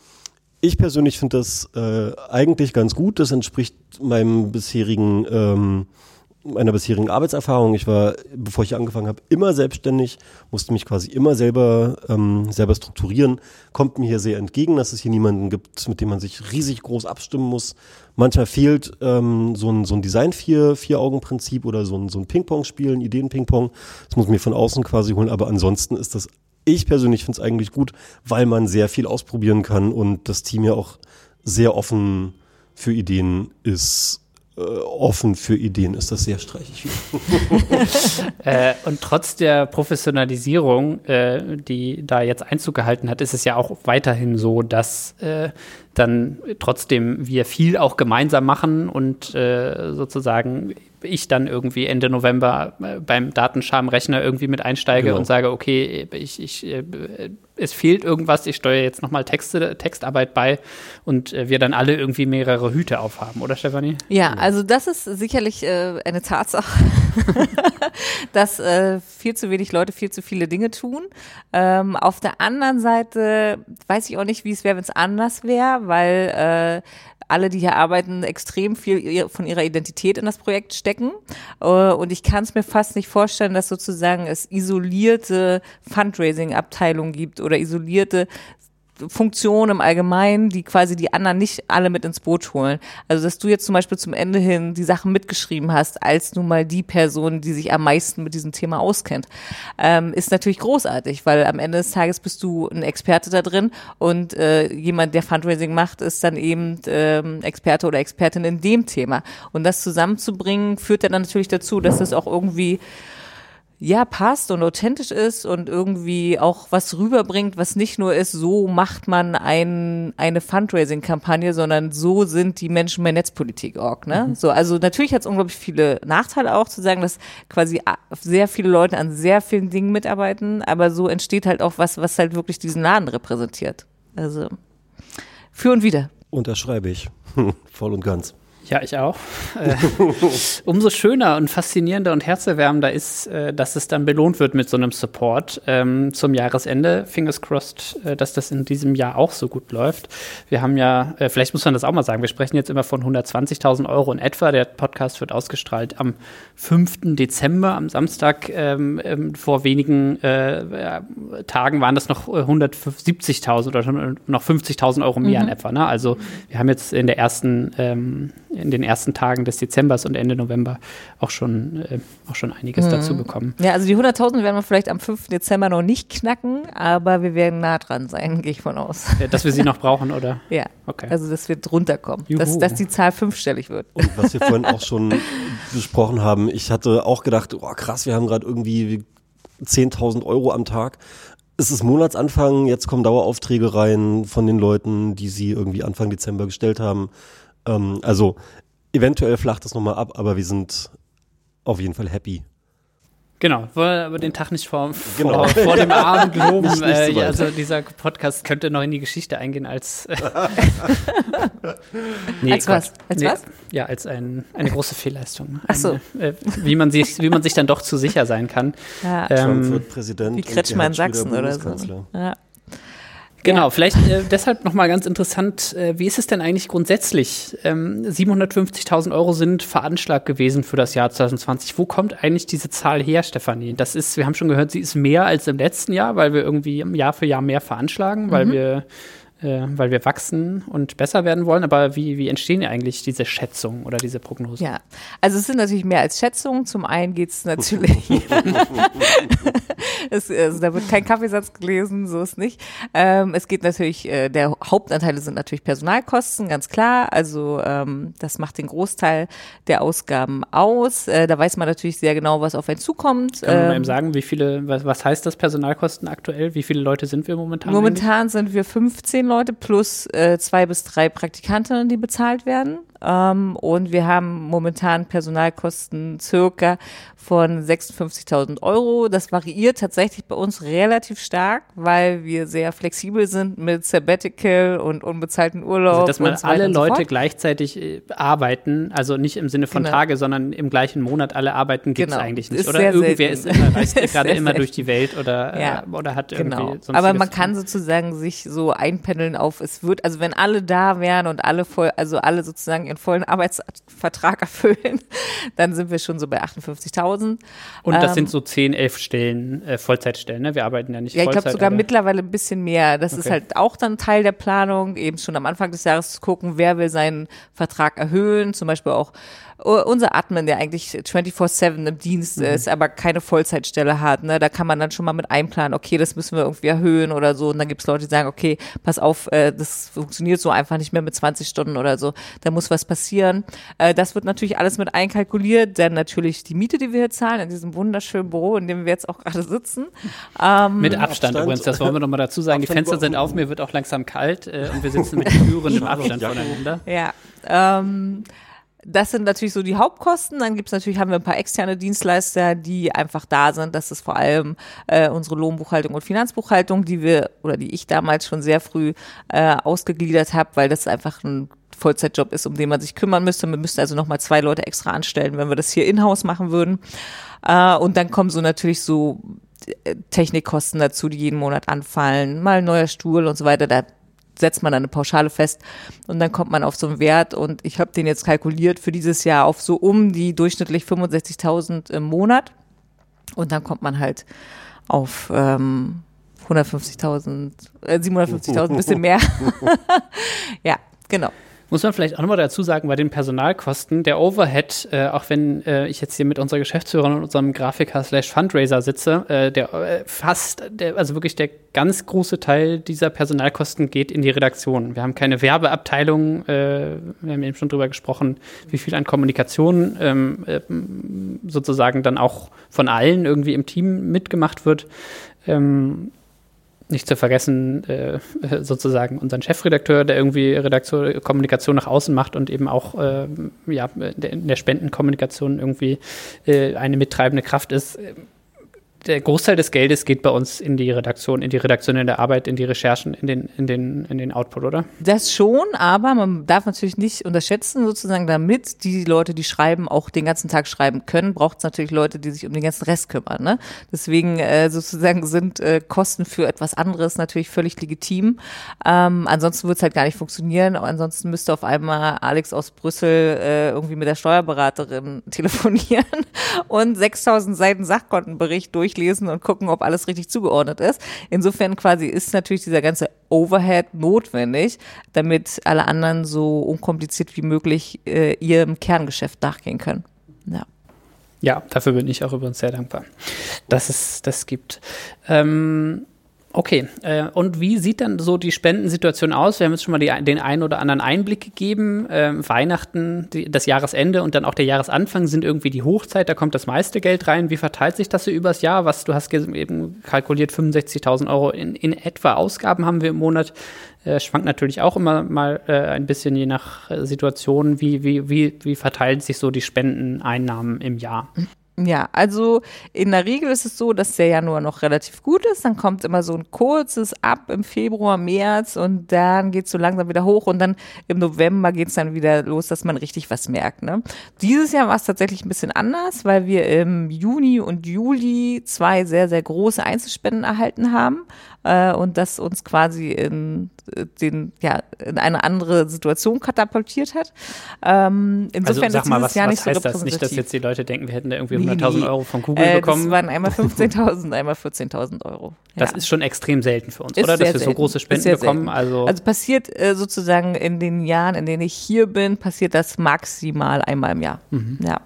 ich persönlich finde das äh, eigentlich ganz gut. Das entspricht meinem bisherigen, ähm, meiner bisherigen Arbeitserfahrung. Ich war, bevor ich angefangen habe, immer selbstständig, musste mich quasi immer selber, ähm, selber strukturieren. Kommt mir hier sehr entgegen, dass es hier niemanden gibt, mit dem man sich riesig groß abstimmen muss. Manchmal fehlt ähm, so ein, so ein Design-Vier-Augen-Prinzip oder so ein, so ein Ping-Pong-Spiel, ein Ideen-Ping-Pong. Das muss man mir von außen quasi holen, aber ansonsten ist das ich persönlich finde es eigentlich gut, weil man sehr viel ausprobieren kann und das Team ja auch sehr offen für Ideen ist. Äh, offen für Ideen ist das sehr streichig. [LAUGHS] [LAUGHS] äh, und trotz der Professionalisierung, äh, die da jetzt Einzug gehalten hat, ist es ja auch weiterhin so, dass äh, dann trotzdem wir viel auch gemeinsam machen und äh, sozusagen ich dann irgendwie Ende November äh, beim Datenscham-Rechner irgendwie mit einsteige genau. und sage, okay, ich, ich, äh, es fehlt irgendwas, ich steuere jetzt nochmal Texte, Textarbeit bei und äh, wir dann alle irgendwie mehrere Hüte aufhaben, oder Stefanie? Ja, also das ist sicherlich äh, eine Tatsache, [LAUGHS] dass äh, viel zu wenig Leute viel zu viele Dinge tun. Ähm, auf der anderen Seite weiß ich auch nicht, wie es wäre, wenn es anders wäre, weil äh, alle, die hier arbeiten, extrem viel von ihrer Identität in das Projekt stecken. Äh, und ich kann es mir fast nicht vorstellen, dass sozusagen es isolierte Fundraising-Abteilungen gibt oder isolierte Funktionen im Allgemeinen, die quasi die anderen nicht alle mit ins Boot holen. Also, dass du jetzt zum Beispiel zum Ende hin die Sachen mitgeschrieben hast, als nun mal die Person, die sich am meisten mit diesem Thema auskennt, ähm, ist natürlich großartig, weil am Ende des Tages bist du ein Experte da drin und äh, jemand, der Fundraising macht, ist dann eben ähm, Experte oder Expertin in dem Thema. Und das zusammenzubringen, führt dann natürlich dazu, dass es auch irgendwie ja, passt und authentisch ist und irgendwie auch was rüberbringt, was nicht nur ist, so macht man ein, eine Fundraising-Kampagne, sondern so sind die Menschen bei Netzpolitik.org. Ne? Mhm. So, also natürlich hat es unglaublich viele Nachteile auch zu sagen, dass quasi sehr viele Leute an sehr vielen Dingen mitarbeiten, aber so entsteht halt auch was, was halt wirklich diesen Laden repräsentiert. Also für und wieder. Unterschreibe ich. [LAUGHS] Voll und ganz. Ja, ich auch. Äh, [LAUGHS] umso schöner und faszinierender und herzerwärmender ist, äh, dass es dann belohnt wird mit so einem Support ähm, zum Jahresende. Fingers crossed, äh, dass das in diesem Jahr auch so gut läuft. Wir haben ja, vielleicht muss man das auch mal sagen, wir sprechen jetzt immer von 120.000 Euro in etwa. Der Podcast wird ausgestrahlt am 5. Dezember, am Samstag. Ähm, ähm, vor wenigen Tagen waren das noch 170.000 oder noch 50.000 Euro mehr mhm. in etwa. Ne? Also wir haben jetzt in der ersten in den ersten Tagen des Dezembers und Ende November auch schon, äh, auch schon einiges mhm. dazu bekommen. Ja, also die 100.000 werden wir vielleicht am 5. Dezember noch nicht knacken, aber wir werden nah dran sein, [LAUGHS] gehe ich von aus. Ja, dass wir sie noch brauchen, oder? [LAUGHS] Ja, okay. also dass wir drunter kommen, dass, dass die Zahl fünfstellig wird. Und was wir vorhin auch schon besprochen haben, ich hatte auch gedacht, oh krass, wir haben gerade irgendwie 10.000 Euro am Tag es ist Monatsanfang, jetzt kommen Daueraufträge rein von den Leuten, die sie irgendwie Anfang Dezember gestellt haben. Ähm, also eventuell flacht es nochmal ab, aber wir sind auf jeden Fall happy. Genau, wollen aber den Tag nicht vor, genau. vor, vor dem Abend [LAUGHS] loben. Nicht, nicht so äh, also dieser Podcast könnte noch in die Geschichte eingehen als [LAUGHS] [LAUGHS] nee, als was? Als nee, was? Ja, als ein, eine große Fehlleistung. Ach so. Eine, äh, wie man sich wie man sich dann doch zu sicher sein kann. Ja. Ähm, Trump wird Präsident. Wie Kretschmann in Sachsen oder so. Ja. Genau, ja. vielleicht äh, deshalb nochmal ganz interessant, äh, wie ist es denn eigentlich grundsätzlich? Ähm, 750.000 Euro sind veranschlagt gewesen für das Jahr 2020. Wo kommt eigentlich diese Zahl her, Stefanie? Das ist, wir haben schon gehört, sie ist mehr als im letzten Jahr, weil wir irgendwie Jahr für Jahr mehr veranschlagen, weil mhm. wir äh, weil wir wachsen und besser werden wollen. Aber wie, wie entstehen eigentlich diese Schätzungen oder diese Prognosen? Ja, also es sind natürlich mehr als Schätzungen. Zum einen geht es [LAUGHS] natürlich, es, also da wird kein Kaffeesatz gelesen, so ist nicht. Ähm, es geht natürlich, äh, der Hauptanteile sind natürlich Personalkosten, ganz klar. Also ähm, das macht den Großteil der Ausgaben aus. Äh, da weiß man natürlich sehr genau, was auf einen zukommt. Kann man ähm, mal sagen, wie viele, was, was heißt das Personalkosten aktuell? Wie viele Leute sind wir momentan? Momentan eigentlich? sind wir 15 Leute plus äh, zwei bis drei Praktikantinnen, die bezahlt werden. Ähm, und wir haben momentan Personalkosten circa von 56.000 Euro. Das variiert tatsächlich bei uns relativ stark, weil wir sehr flexibel sind mit Sabbatical und unbezahlten Urlaub. Also, dass man so alle Leute so gleichzeitig äh, arbeiten, also nicht im Sinne von genau. Tage, sondern im gleichen Monat alle arbeiten, gibt es genau. eigentlich nicht. Ist oder irgendwer selten. ist immer, [LAUGHS] reist gerade immer selten. durch die Welt oder, ja. äh, oder hat genau. irgendwie Aber man kann sozusagen sich so einpendeln auf, es wird, also wenn alle da wären und alle voll, also alle sozusagen ihren vollen Arbeitsvertrag [LAUGHS] erfüllen, dann sind wir schon so bei 58.000. Und das ähm, sind so 10, 11 Stellen, äh, Vollzeitstellen, ne? Wir arbeiten ja nicht ja, Vollzeit. Ja, ich glaube sogar mittlerweile ein bisschen mehr. Das okay. ist halt auch dann Teil der Planung, eben schon am Anfang des Jahres zu gucken, wer will seinen Vertrag erhöhen, zum Beispiel auch unser Admin, der eigentlich 24-7 im Dienst mhm. ist, aber keine Vollzeitstelle hat, ne, da kann man dann schon mal mit einplanen, okay, das müssen wir irgendwie erhöhen oder so. Und dann gibt es Leute, die sagen, okay, pass auf, äh, das funktioniert so einfach nicht mehr mit 20 Stunden oder so. Da muss was passieren. Äh, das wird natürlich alles mit einkalkuliert, denn natürlich die Miete, die wir hier zahlen, in diesem wunderschönen Büro, in dem wir jetzt auch gerade sitzen. Ähm, mit Abstand, Abstand, übrigens, das wollen wir nochmal dazu sagen. die Fenster sind auf, mir wird auch langsam kalt äh, und wir sitzen mit Türen im Abstand voneinander. Ja. Ähm, das sind natürlich so die Hauptkosten. Dann gibt's natürlich, haben wir ein paar externe Dienstleister, die einfach da sind. Das ist vor allem äh, unsere Lohnbuchhaltung und Finanzbuchhaltung, die wir oder die ich damals schon sehr früh äh, ausgegliedert habe, weil das einfach ein Vollzeitjob ist, um den man sich kümmern müsste. Man müsste also nochmal zwei Leute extra anstellen, wenn wir das hier in-house machen würden. Äh, und dann kommen so natürlich so äh, Technikkosten dazu, die jeden Monat anfallen, mal ein neuer Stuhl und so weiter. Da setzt man eine Pauschale fest und dann kommt man auf so einen Wert und ich habe den jetzt kalkuliert für dieses Jahr auf so um die durchschnittlich 65.000 im Monat und dann kommt man halt auf ähm, 150.000, äh, 750.000, ein bisschen mehr. [LAUGHS] [LAUGHS] ja, genau. Muss man vielleicht auch nochmal dazu sagen, bei den Personalkosten, der Overhead, äh, auch wenn äh, ich jetzt hier mit unserer Geschäftsführerin und unserem Grafiker slash Fundraiser sitze, äh, der äh, fast, der, also wirklich der ganz große Teil dieser Personalkosten geht in die Redaktion. Wir haben keine Werbeabteilung, äh, wir haben eben schon drüber gesprochen, wie viel an Kommunikation ähm, äh, sozusagen dann auch von allen irgendwie im Team mitgemacht wird. Ähm, nicht zu vergessen, äh, [LAUGHS] sozusagen unseren Chefredakteur, der irgendwie Redaktion, Kommunikation nach außen macht und eben auch äh, ja, in der Spendenkommunikation irgendwie äh, eine mittreibende Kraft ist der Großteil des Geldes geht bei uns in die Redaktion, in die redaktionelle Arbeit, in die Recherchen, in den, in den, in den Output, oder? Das schon, aber man darf natürlich nicht unterschätzen, sozusagen, damit die Leute, die schreiben, auch den ganzen Tag schreiben können, braucht es natürlich Leute, die sich um den ganzen Rest kümmern. Ne? Deswegen äh, sozusagen sind äh, Kosten für etwas anderes natürlich völlig legitim. Ähm, ansonsten wird es halt gar nicht funktionieren. Ansonsten müsste auf einmal Alex aus Brüssel äh, irgendwie mit der Steuerberaterin [LAUGHS] telefonieren und 6000 Seiten Sachkontenbericht durch durchlesen und gucken, ob alles richtig zugeordnet ist. Insofern quasi ist natürlich dieser ganze Overhead notwendig, damit alle anderen so unkompliziert wie möglich äh, ihrem Kerngeschäft nachgehen können. Ja. Ja, dafür bin ich auch übrigens sehr dankbar, dass es das gibt. Ähm, Okay, äh, und wie sieht dann so die Spendensituation aus? Wir haben jetzt schon mal die, den einen oder anderen Einblick gegeben. Ähm, Weihnachten, das Jahresende und dann auch der Jahresanfang sind irgendwie die Hochzeit, da kommt das meiste Geld rein. Wie verteilt sich das so übers Jahr? Was du hast eben kalkuliert, 65.000 Euro in, in etwa Ausgaben haben wir im Monat. Äh, schwankt natürlich auch immer mal äh, ein bisschen je nach äh, Situation. Wie, wie, wie, wie verteilen sich so die Spendeneinnahmen im Jahr? Ja, also in der Regel ist es so, dass der Januar noch relativ gut ist. Dann kommt immer so ein kurzes Ab im Februar, März und dann geht es so langsam wieder hoch und dann im November geht es dann wieder los, dass man richtig was merkt. Ne? Dieses Jahr war es tatsächlich ein bisschen anders, weil wir im Juni und Juli zwei sehr, sehr große Einzelspenden erhalten haben äh, und das uns quasi in äh, den ja in eine andere Situation katapultiert hat. Ähm, insofern also, sag mal, was, Jahr was heißt so das? Nicht, dass jetzt die Leute denken, wir hätten da irgendwie 100.000 nee, Euro von Google äh, bekommen. Das waren einmal [LAUGHS] 15.000, einmal 14.000 Euro. Ja. Das ist schon extrem selten für uns, ist oder? Dass wir so große Spenden bekommen. Also, also passiert äh, sozusagen in den Jahren, in denen ich hier bin, passiert das maximal einmal im Jahr. Mhm. Ja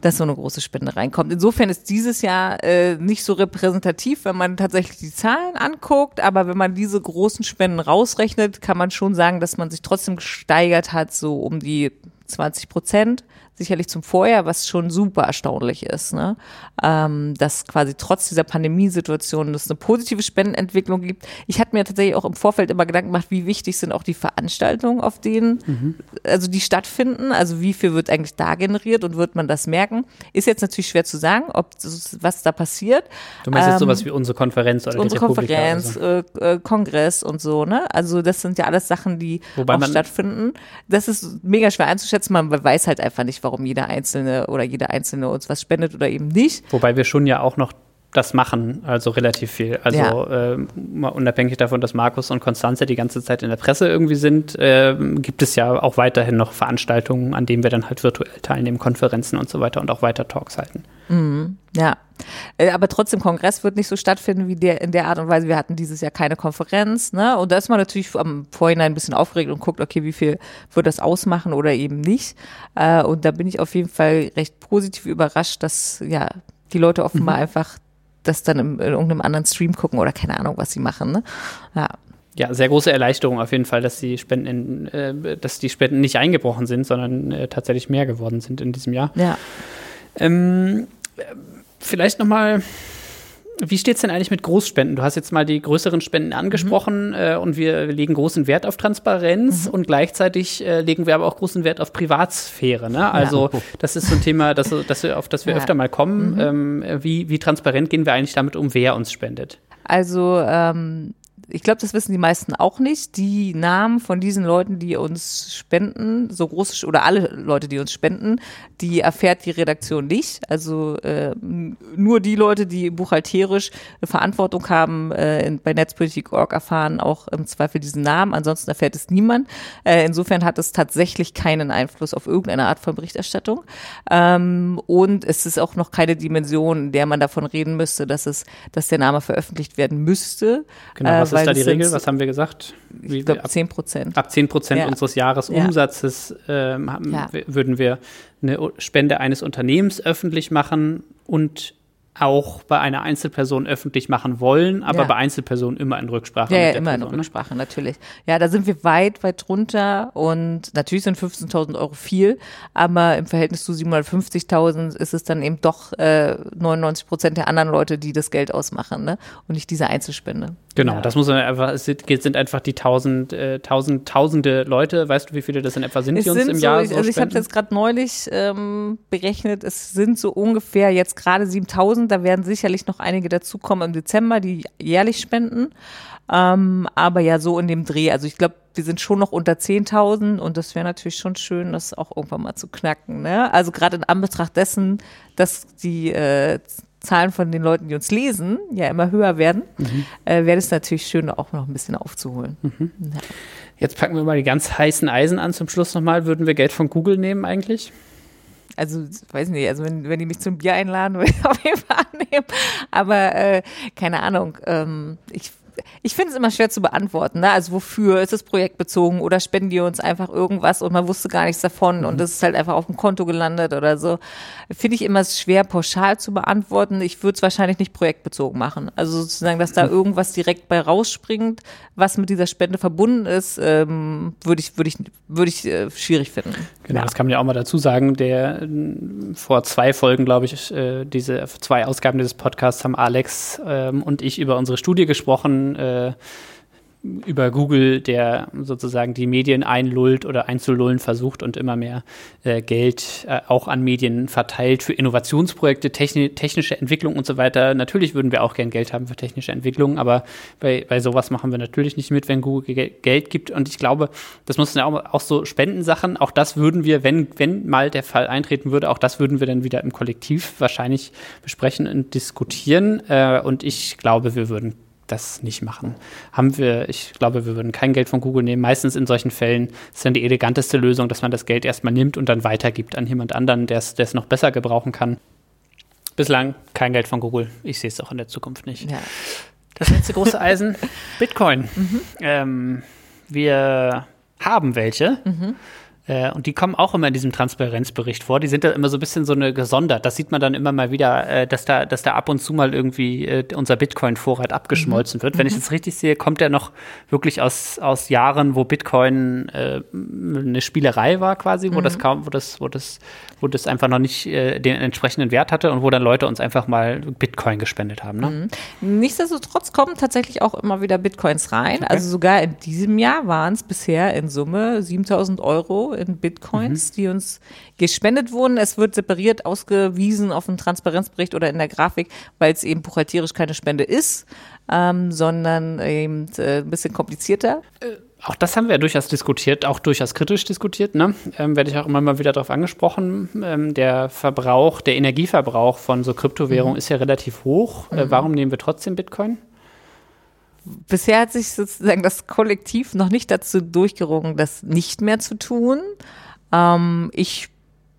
dass so eine große Spende reinkommt. Insofern ist dieses Jahr äh, nicht so repräsentativ, wenn man tatsächlich die Zahlen anguckt, aber wenn man diese großen Spenden rausrechnet, kann man schon sagen, dass man sich trotzdem gesteigert hat, so um die 20 Prozent sicherlich zum Vorjahr, was schon super erstaunlich ist, ne? ähm, dass quasi trotz dieser Pandemiesituation es eine positive Spendenentwicklung gibt. Ich hatte mir tatsächlich auch im Vorfeld immer Gedanken gemacht, wie wichtig sind auch die Veranstaltungen, auf denen, mhm. also die stattfinden, also wie viel wird eigentlich da generiert und wird man das merken. Ist jetzt natürlich schwer zu sagen, ob das, was da passiert. Du meinst ähm, jetzt sowas wie unsere Konferenz oder unsere die Konferenz, so. äh, äh, Kongress und so, ne? Also das sind ja alles Sachen, die Wobei auch stattfinden. Das ist mega schwer einzuschätzen, man weiß halt einfach nicht, warum warum jeder Einzelne oder jeder Einzelne uns was spendet oder eben nicht. Wobei wir schon ja auch noch das machen, also relativ viel. Also ja. äh, unabhängig davon, dass Markus und Konstanze die ganze Zeit in der Presse irgendwie sind, äh, gibt es ja auch weiterhin noch Veranstaltungen, an denen wir dann halt virtuell teilnehmen, Konferenzen und so weiter und auch weiter Talks halten. Mhm. Ja, äh, aber trotzdem, Kongress wird nicht so stattfinden wie der in der Art und Weise. Wir hatten dieses Jahr keine Konferenz, ne? Und da ist man natürlich am Vorhinein ein bisschen aufgeregt und guckt, okay, wie viel wird das ausmachen oder eben nicht. Äh, und da bin ich auf jeden Fall recht positiv überrascht, dass ja die Leute offenbar mhm. einfach das dann in, in irgendeinem anderen Stream gucken oder keine Ahnung, was sie machen. Ne? Ja. Ja, sehr große Erleichterung auf jeden Fall, dass die Spenden, in, äh, dass die Spenden nicht eingebrochen sind, sondern äh, tatsächlich mehr geworden sind in diesem Jahr. Ja. Ähm, vielleicht nochmal wie steht es denn eigentlich mit Großspenden? Du hast jetzt mal die größeren Spenden angesprochen mhm. äh, und wir legen großen Wert auf Transparenz mhm. und gleichzeitig äh, legen wir aber auch großen Wert auf Privatsphäre. Ne? Also ja. das ist so ein Thema, das, das wir, auf das wir ja. öfter mal kommen. Mhm. Ähm, wie, wie transparent gehen wir eigentlich damit um, wer uns spendet? Also ähm, ich glaube, das wissen die meisten auch nicht. Die Namen von diesen Leuten, die uns spenden, so groß oder alle Leute, die uns spenden, die erfährt die Redaktion nicht. Also äh, nur die Leute, die buchhalterisch Verantwortung haben äh, in, bei Netzpolitik.org erfahren auch im Zweifel diesen Namen. Ansonsten erfährt es niemand. Äh, insofern hat es tatsächlich keinen Einfluss auf irgendeine Art von Berichterstattung. Ähm, und es ist auch noch keine Dimension, in der man davon reden müsste, dass es, dass der Name veröffentlicht werden müsste. Genau, was ist da die Regel? Was haben wir gesagt? Wie ich glaube, 10 Prozent. Ab 10 Prozent ja. unseres Jahresumsatzes ähm, haben, würden wir eine Spende eines Unternehmens öffentlich machen und auch bei einer Einzelperson öffentlich machen wollen, aber ja. bei Einzelpersonen immer in Rücksprache. Ja, ja immer Person, in ne? Rücksprache, ne? natürlich. Ja, da sind wir weit, weit drunter und natürlich sind 15.000 Euro viel, aber im Verhältnis zu 750.000 ist es dann eben doch äh, 99 Prozent der anderen Leute, die das Geld ausmachen ne? und nicht diese Einzelspende. Genau, ja. das muss man einfach, es sind einfach die tausend, äh, tausend, tausende Leute, weißt du, wie viele das in etwa sind, es die uns im so, Jahr ich, Also ich habe jetzt gerade neulich ähm, berechnet, es sind so ungefähr jetzt gerade 7000, da werden sicherlich noch einige dazukommen im Dezember, die jährlich spenden, ähm, aber ja so in dem Dreh, also ich glaube, wir sind schon noch unter 10.000 und das wäre natürlich schon schön, das auch irgendwann mal zu knacken. Ne? Also gerade in Anbetracht dessen, dass die äh, Zahlen von den Leuten, die uns lesen, ja immer höher werden, mhm. äh, wäre es natürlich schön, auch noch ein bisschen aufzuholen. Mhm. Ja. Jetzt packen wir mal die ganz heißen Eisen an zum Schluss nochmal. Würden wir Geld von Google nehmen eigentlich? Also, weiß nicht, also wenn, wenn die mich zum Bier einladen, [LAUGHS] würde ich auf jeden Fall annehmen. Aber äh, keine Ahnung. Ähm, ich ich finde es immer schwer zu beantworten. Ne? Also wofür ist es projektbezogen oder spenden die uns einfach irgendwas und man wusste gar nichts davon und das mhm. ist halt einfach auf dem Konto gelandet oder so. Finde ich immer schwer pauschal zu beantworten. Ich würde es wahrscheinlich nicht projektbezogen machen. Also sozusagen, dass da irgendwas direkt bei rausspringt, was mit dieser Spende verbunden ist, ähm, würde ich, würde ich, würde ich äh, schwierig finden. Genau, ja. das kann man ja auch mal dazu sagen. Der vor zwei Folgen, glaube ich, äh, diese zwei Ausgaben dieses Podcasts haben Alex ähm, und ich über unsere Studie gesprochen äh, über Google, der sozusagen die Medien einlullt oder einzulullen versucht und immer mehr äh, Geld äh, auch an Medien verteilt für Innovationsprojekte, techni technische Entwicklung und so weiter. Natürlich würden wir auch gern Geld haben für technische Entwicklung, aber bei, bei sowas machen wir natürlich nicht mit, wenn Google Geld gibt. Und ich glaube, das muss ja auch, auch so Spendensachen, auch das würden wir, wenn, wenn mal der Fall eintreten würde, auch das würden wir dann wieder im Kollektiv wahrscheinlich besprechen und diskutieren. Äh, und ich glaube, wir würden das nicht machen. Haben wir, ich glaube, wir würden kein Geld von Google nehmen. Meistens in solchen Fällen ist dann die eleganteste Lösung, dass man das Geld erstmal nimmt und dann weitergibt an jemand anderen, der es noch besser gebrauchen kann. Bislang kein Geld von Google. Ich sehe es auch in der Zukunft nicht. Ja. Das letzte große Eisen, [LAUGHS] Bitcoin. Mhm. Ähm, wir haben welche. Mhm. Äh, und die kommen auch immer in diesem Transparenzbericht vor. Die sind da immer so ein bisschen so eine gesondert. Das sieht man dann immer mal wieder, äh, dass da, dass da ab und zu mal irgendwie äh, unser Bitcoin-Vorrat abgeschmolzen mhm. wird. Wenn mhm. ich es richtig sehe, kommt der noch wirklich aus, aus Jahren, wo Bitcoin äh, eine Spielerei war quasi, wo mhm. das kaum, wo das, wo das, wo das einfach noch nicht äh, den entsprechenden Wert hatte und wo dann Leute uns einfach mal Bitcoin gespendet haben. Ne? Mhm. Nichtsdestotrotz kommen tatsächlich auch immer wieder Bitcoins rein. Okay. Also sogar in diesem Jahr waren es bisher in Summe 7000 Euro in Bitcoins, mhm. die uns gespendet wurden. Es wird separiert ausgewiesen auf dem Transparenzbericht oder in der Grafik, weil es eben buchhalterisch keine Spende ist, ähm, sondern eben äh, ein bisschen komplizierter. Äh. Auch das haben wir ja durchaus diskutiert, auch durchaus kritisch diskutiert. Ne? Ähm, werde ich auch immer mal wieder darauf angesprochen. Ähm, der Verbrauch, der Energieverbrauch von so Kryptowährungen mhm. ist ja relativ hoch. Äh, mhm. warum nehmen wir trotzdem Bitcoin? Bisher hat sich sozusagen das Kollektiv noch nicht dazu durchgerungen, das nicht mehr zu tun. Ähm, ich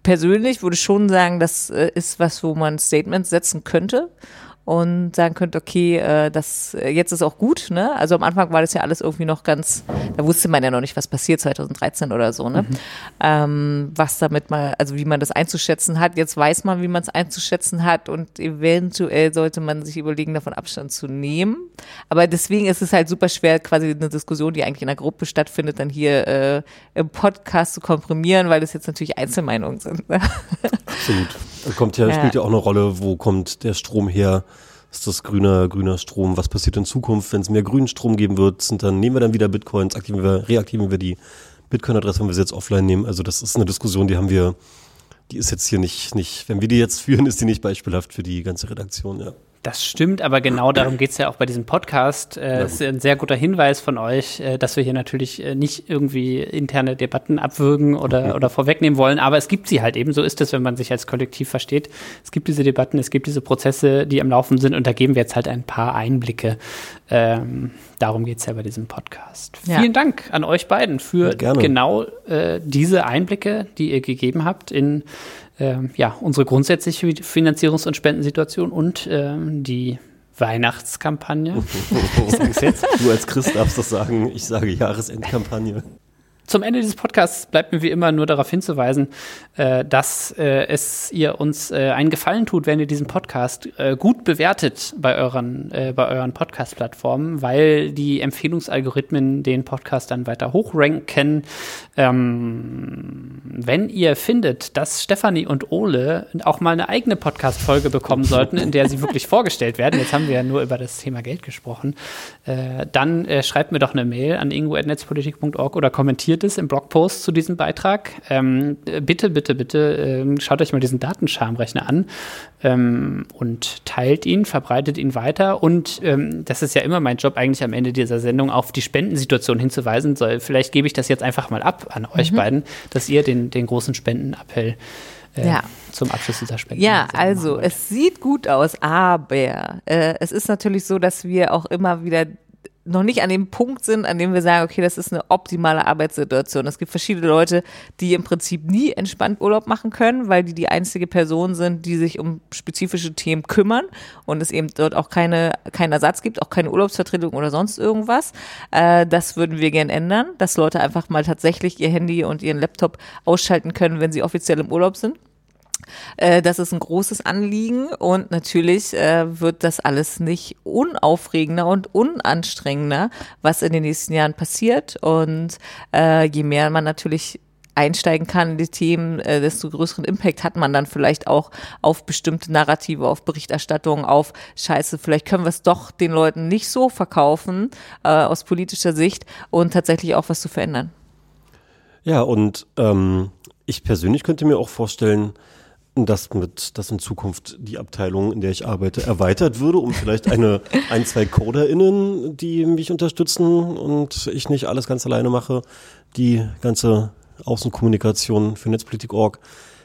persönlich würde schon sagen, das äh, ist was, wo man Statements setzen könnte und sagen könnt, okay, äh, das äh, jetzt ist auch gut. Ne? Also am Anfang war das ja alles irgendwie noch ganz, da wusste man ja noch nicht, was passiert 2013 oder so. Ne? Mhm. Ähm, was damit mal, also wie man das einzuschätzen hat. Jetzt weiß man, wie man es einzuschätzen hat und eventuell sollte man sich überlegen, davon Abstand zu nehmen. Aber deswegen ist es halt super schwer, quasi eine Diskussion, die eigentlich in einer Gruppe stattfindet, dann hier äh, im Podcast zu komprimieren, weil das jetzt natürlich Einzelmeinungen sind. Ne? Absolut. Kommt ja, ja, spielt ja auch eine Rolle, wo kommt der Strom her? Ist das grüner, grüner Strom? Was passiert in Zukunft, wenn es mehr grünen Strom geben wird? Sind dann nehmen wir dann wieder Bitcoins, aktivieren wir, reaktivieren wir die Bitcoin-Adresse, wenn wir sie jetzt offline nehmen? Also das ist eine Diskussion, die haben wir, die ist jetzt hier nicht, nicht, wenn wir die jetzt führen, ist die nicht beispielhaft für die ganze Redaktion, ja. Das stimmt, aber genau darum geht es ja auch bei diesem Podcast. Äh, es ist ein sehr guter Hinweis von euch, äh, dass wir hier natürlich äh, nicht irgendwie interne Debatten abwürgen oder, oder vorwegnehmen wollen, aber es gibt sie halt eben. So ist es, wenn man sich als Kollektiv versteht. Es gibt diese Debatten, es gibt diese Prozesse, die am Laufen sind und da geben wir jetzt halt ein paar Einblicke. Ähm, darum geht es ja bei diesem Podcast. Ja. Vielen Dank an euch beiden für genau äh, diese Einblicke, die ihr gegeben habt in ähm, ja, unsere grundsätzliche Finanzierungs- und Spendensituation und ähm, die Weihnachtskampagne. ich [LAUGHS] sag's jetzt. Du als Christ darfst das sagen. Ich sage Jahresendkampagne. Zum Ende dieses Podcasts bleibt mir wie immer nur darauf hinzuweisen, äh, dass äh, es ihr uns äh, einen Gefallen tut, wenn ihr diesen Podcast äh, gut bewertet bei euren, äh, bei euren Podcast-Plattformen, weil die Empfehlungsalgorithmen den Podcast dann weiter hochranken. Ähm, wenn ihr findet, dass Stefanie und Ole auch mal eine eigene Podcast-Folge bekommen sollten, in der sie wirklich vorgestellt werden, jetzt haben wir ja nur über das Thema Geld gesprochen, äh, dann schreibt mir doch eine Mail an ingo.netzpolitik.org oder kommentiert es im Blogpost zu diesem Beitrag. Ähm, bitte, bitte, bitte ähm, schaut euch mal diesen Datenscharmrechner an ähm, und teilt ihn, verbreitet ihn weiter. Und ähm, das ist ja immer mein Job eigentlich am Ende dieser Sendung, auf die Spendensituation hinzuweisen. Soll, vielleicht gebe ich das jetzt einfach mal ab an euch mhm. beiden, dass ihr den, den großen Spendenappell äh, ja. zum Abschluss dieser Spenden. Ja, also es sieht gut aus, aber äh, es ist natürlich so, dass wir auch immer wieder noch nicht an dem Punkt sind, an dem wir sagen, okay, das ist eine optimale Arbeitssituation. Es gibt verschiedene Leute, die im Prinzip nie entspannt Urlaub machen können, weil die die einzige Person sind, die sich um spezifische Themen kümmern und es eben dort auch keine, keinen Ersatz gibt, auch keine Urlaubsvertretung oder sonst irgendwas. Äh, das würden wir gern ändern, dass Leute einfach mal tatsächlich ihr Handy und ihren Laptop ausschalten können, wenn sie offiziell im Urlaub sind. Äh, das ist ein großes Anliegen und natürlich äh, wird das alles nicht unaufregender und unanstrengender, was in den nächsten Jahren passiert. Und äh, je mehr man natürlich einsteigen kann in die Themen, desto größeren Impact hat man dann vielleicht auch auf bestimmte Narrative, auf Berichterstattung, auf Scheiße, vielleicht können wir es doch den Leuten nicht so verkaufen aus politischer Sicht und tatsächlich auch was zu verändern. Ja, und ähm, ich persönlich könnte mir auch vorstellen, dass mit, dass in Zukunft die Abteilung, in der ich arbeite, erweitert würde, um vielleicht eine, [LAUGHS] ein, zwei CoderInnen, die mich unterstützen und ich nicht alles ganz alleine mache, die ganze Außenkommunikation für Netzpolitik.org.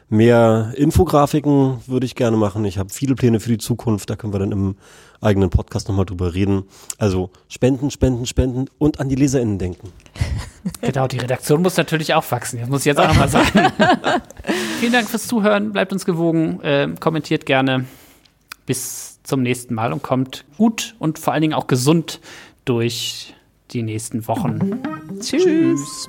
Mehr Infografiken würde ich gerne machen. Ich habe viele Pläne für die Zukunft, da können wir dann im eigenen Podcast nochmal drüber reden. Also spenden, spenden, spenden und an die LeserInnen denken. [LAUGHS] Genau, die Redaktion muss natürlich auch wachsen. Das muss ich jetzt auch nochmal sagen. [LAUGHS] Vielen Dank fürs Zuhören. Bleibt uns gewogen. Äh, kommentiert gerne. Bis zum nächsten Mal und kommt gut und vor allen Dingen auch gesund durch die nächsten Wochen. Tschüss. Tschüss.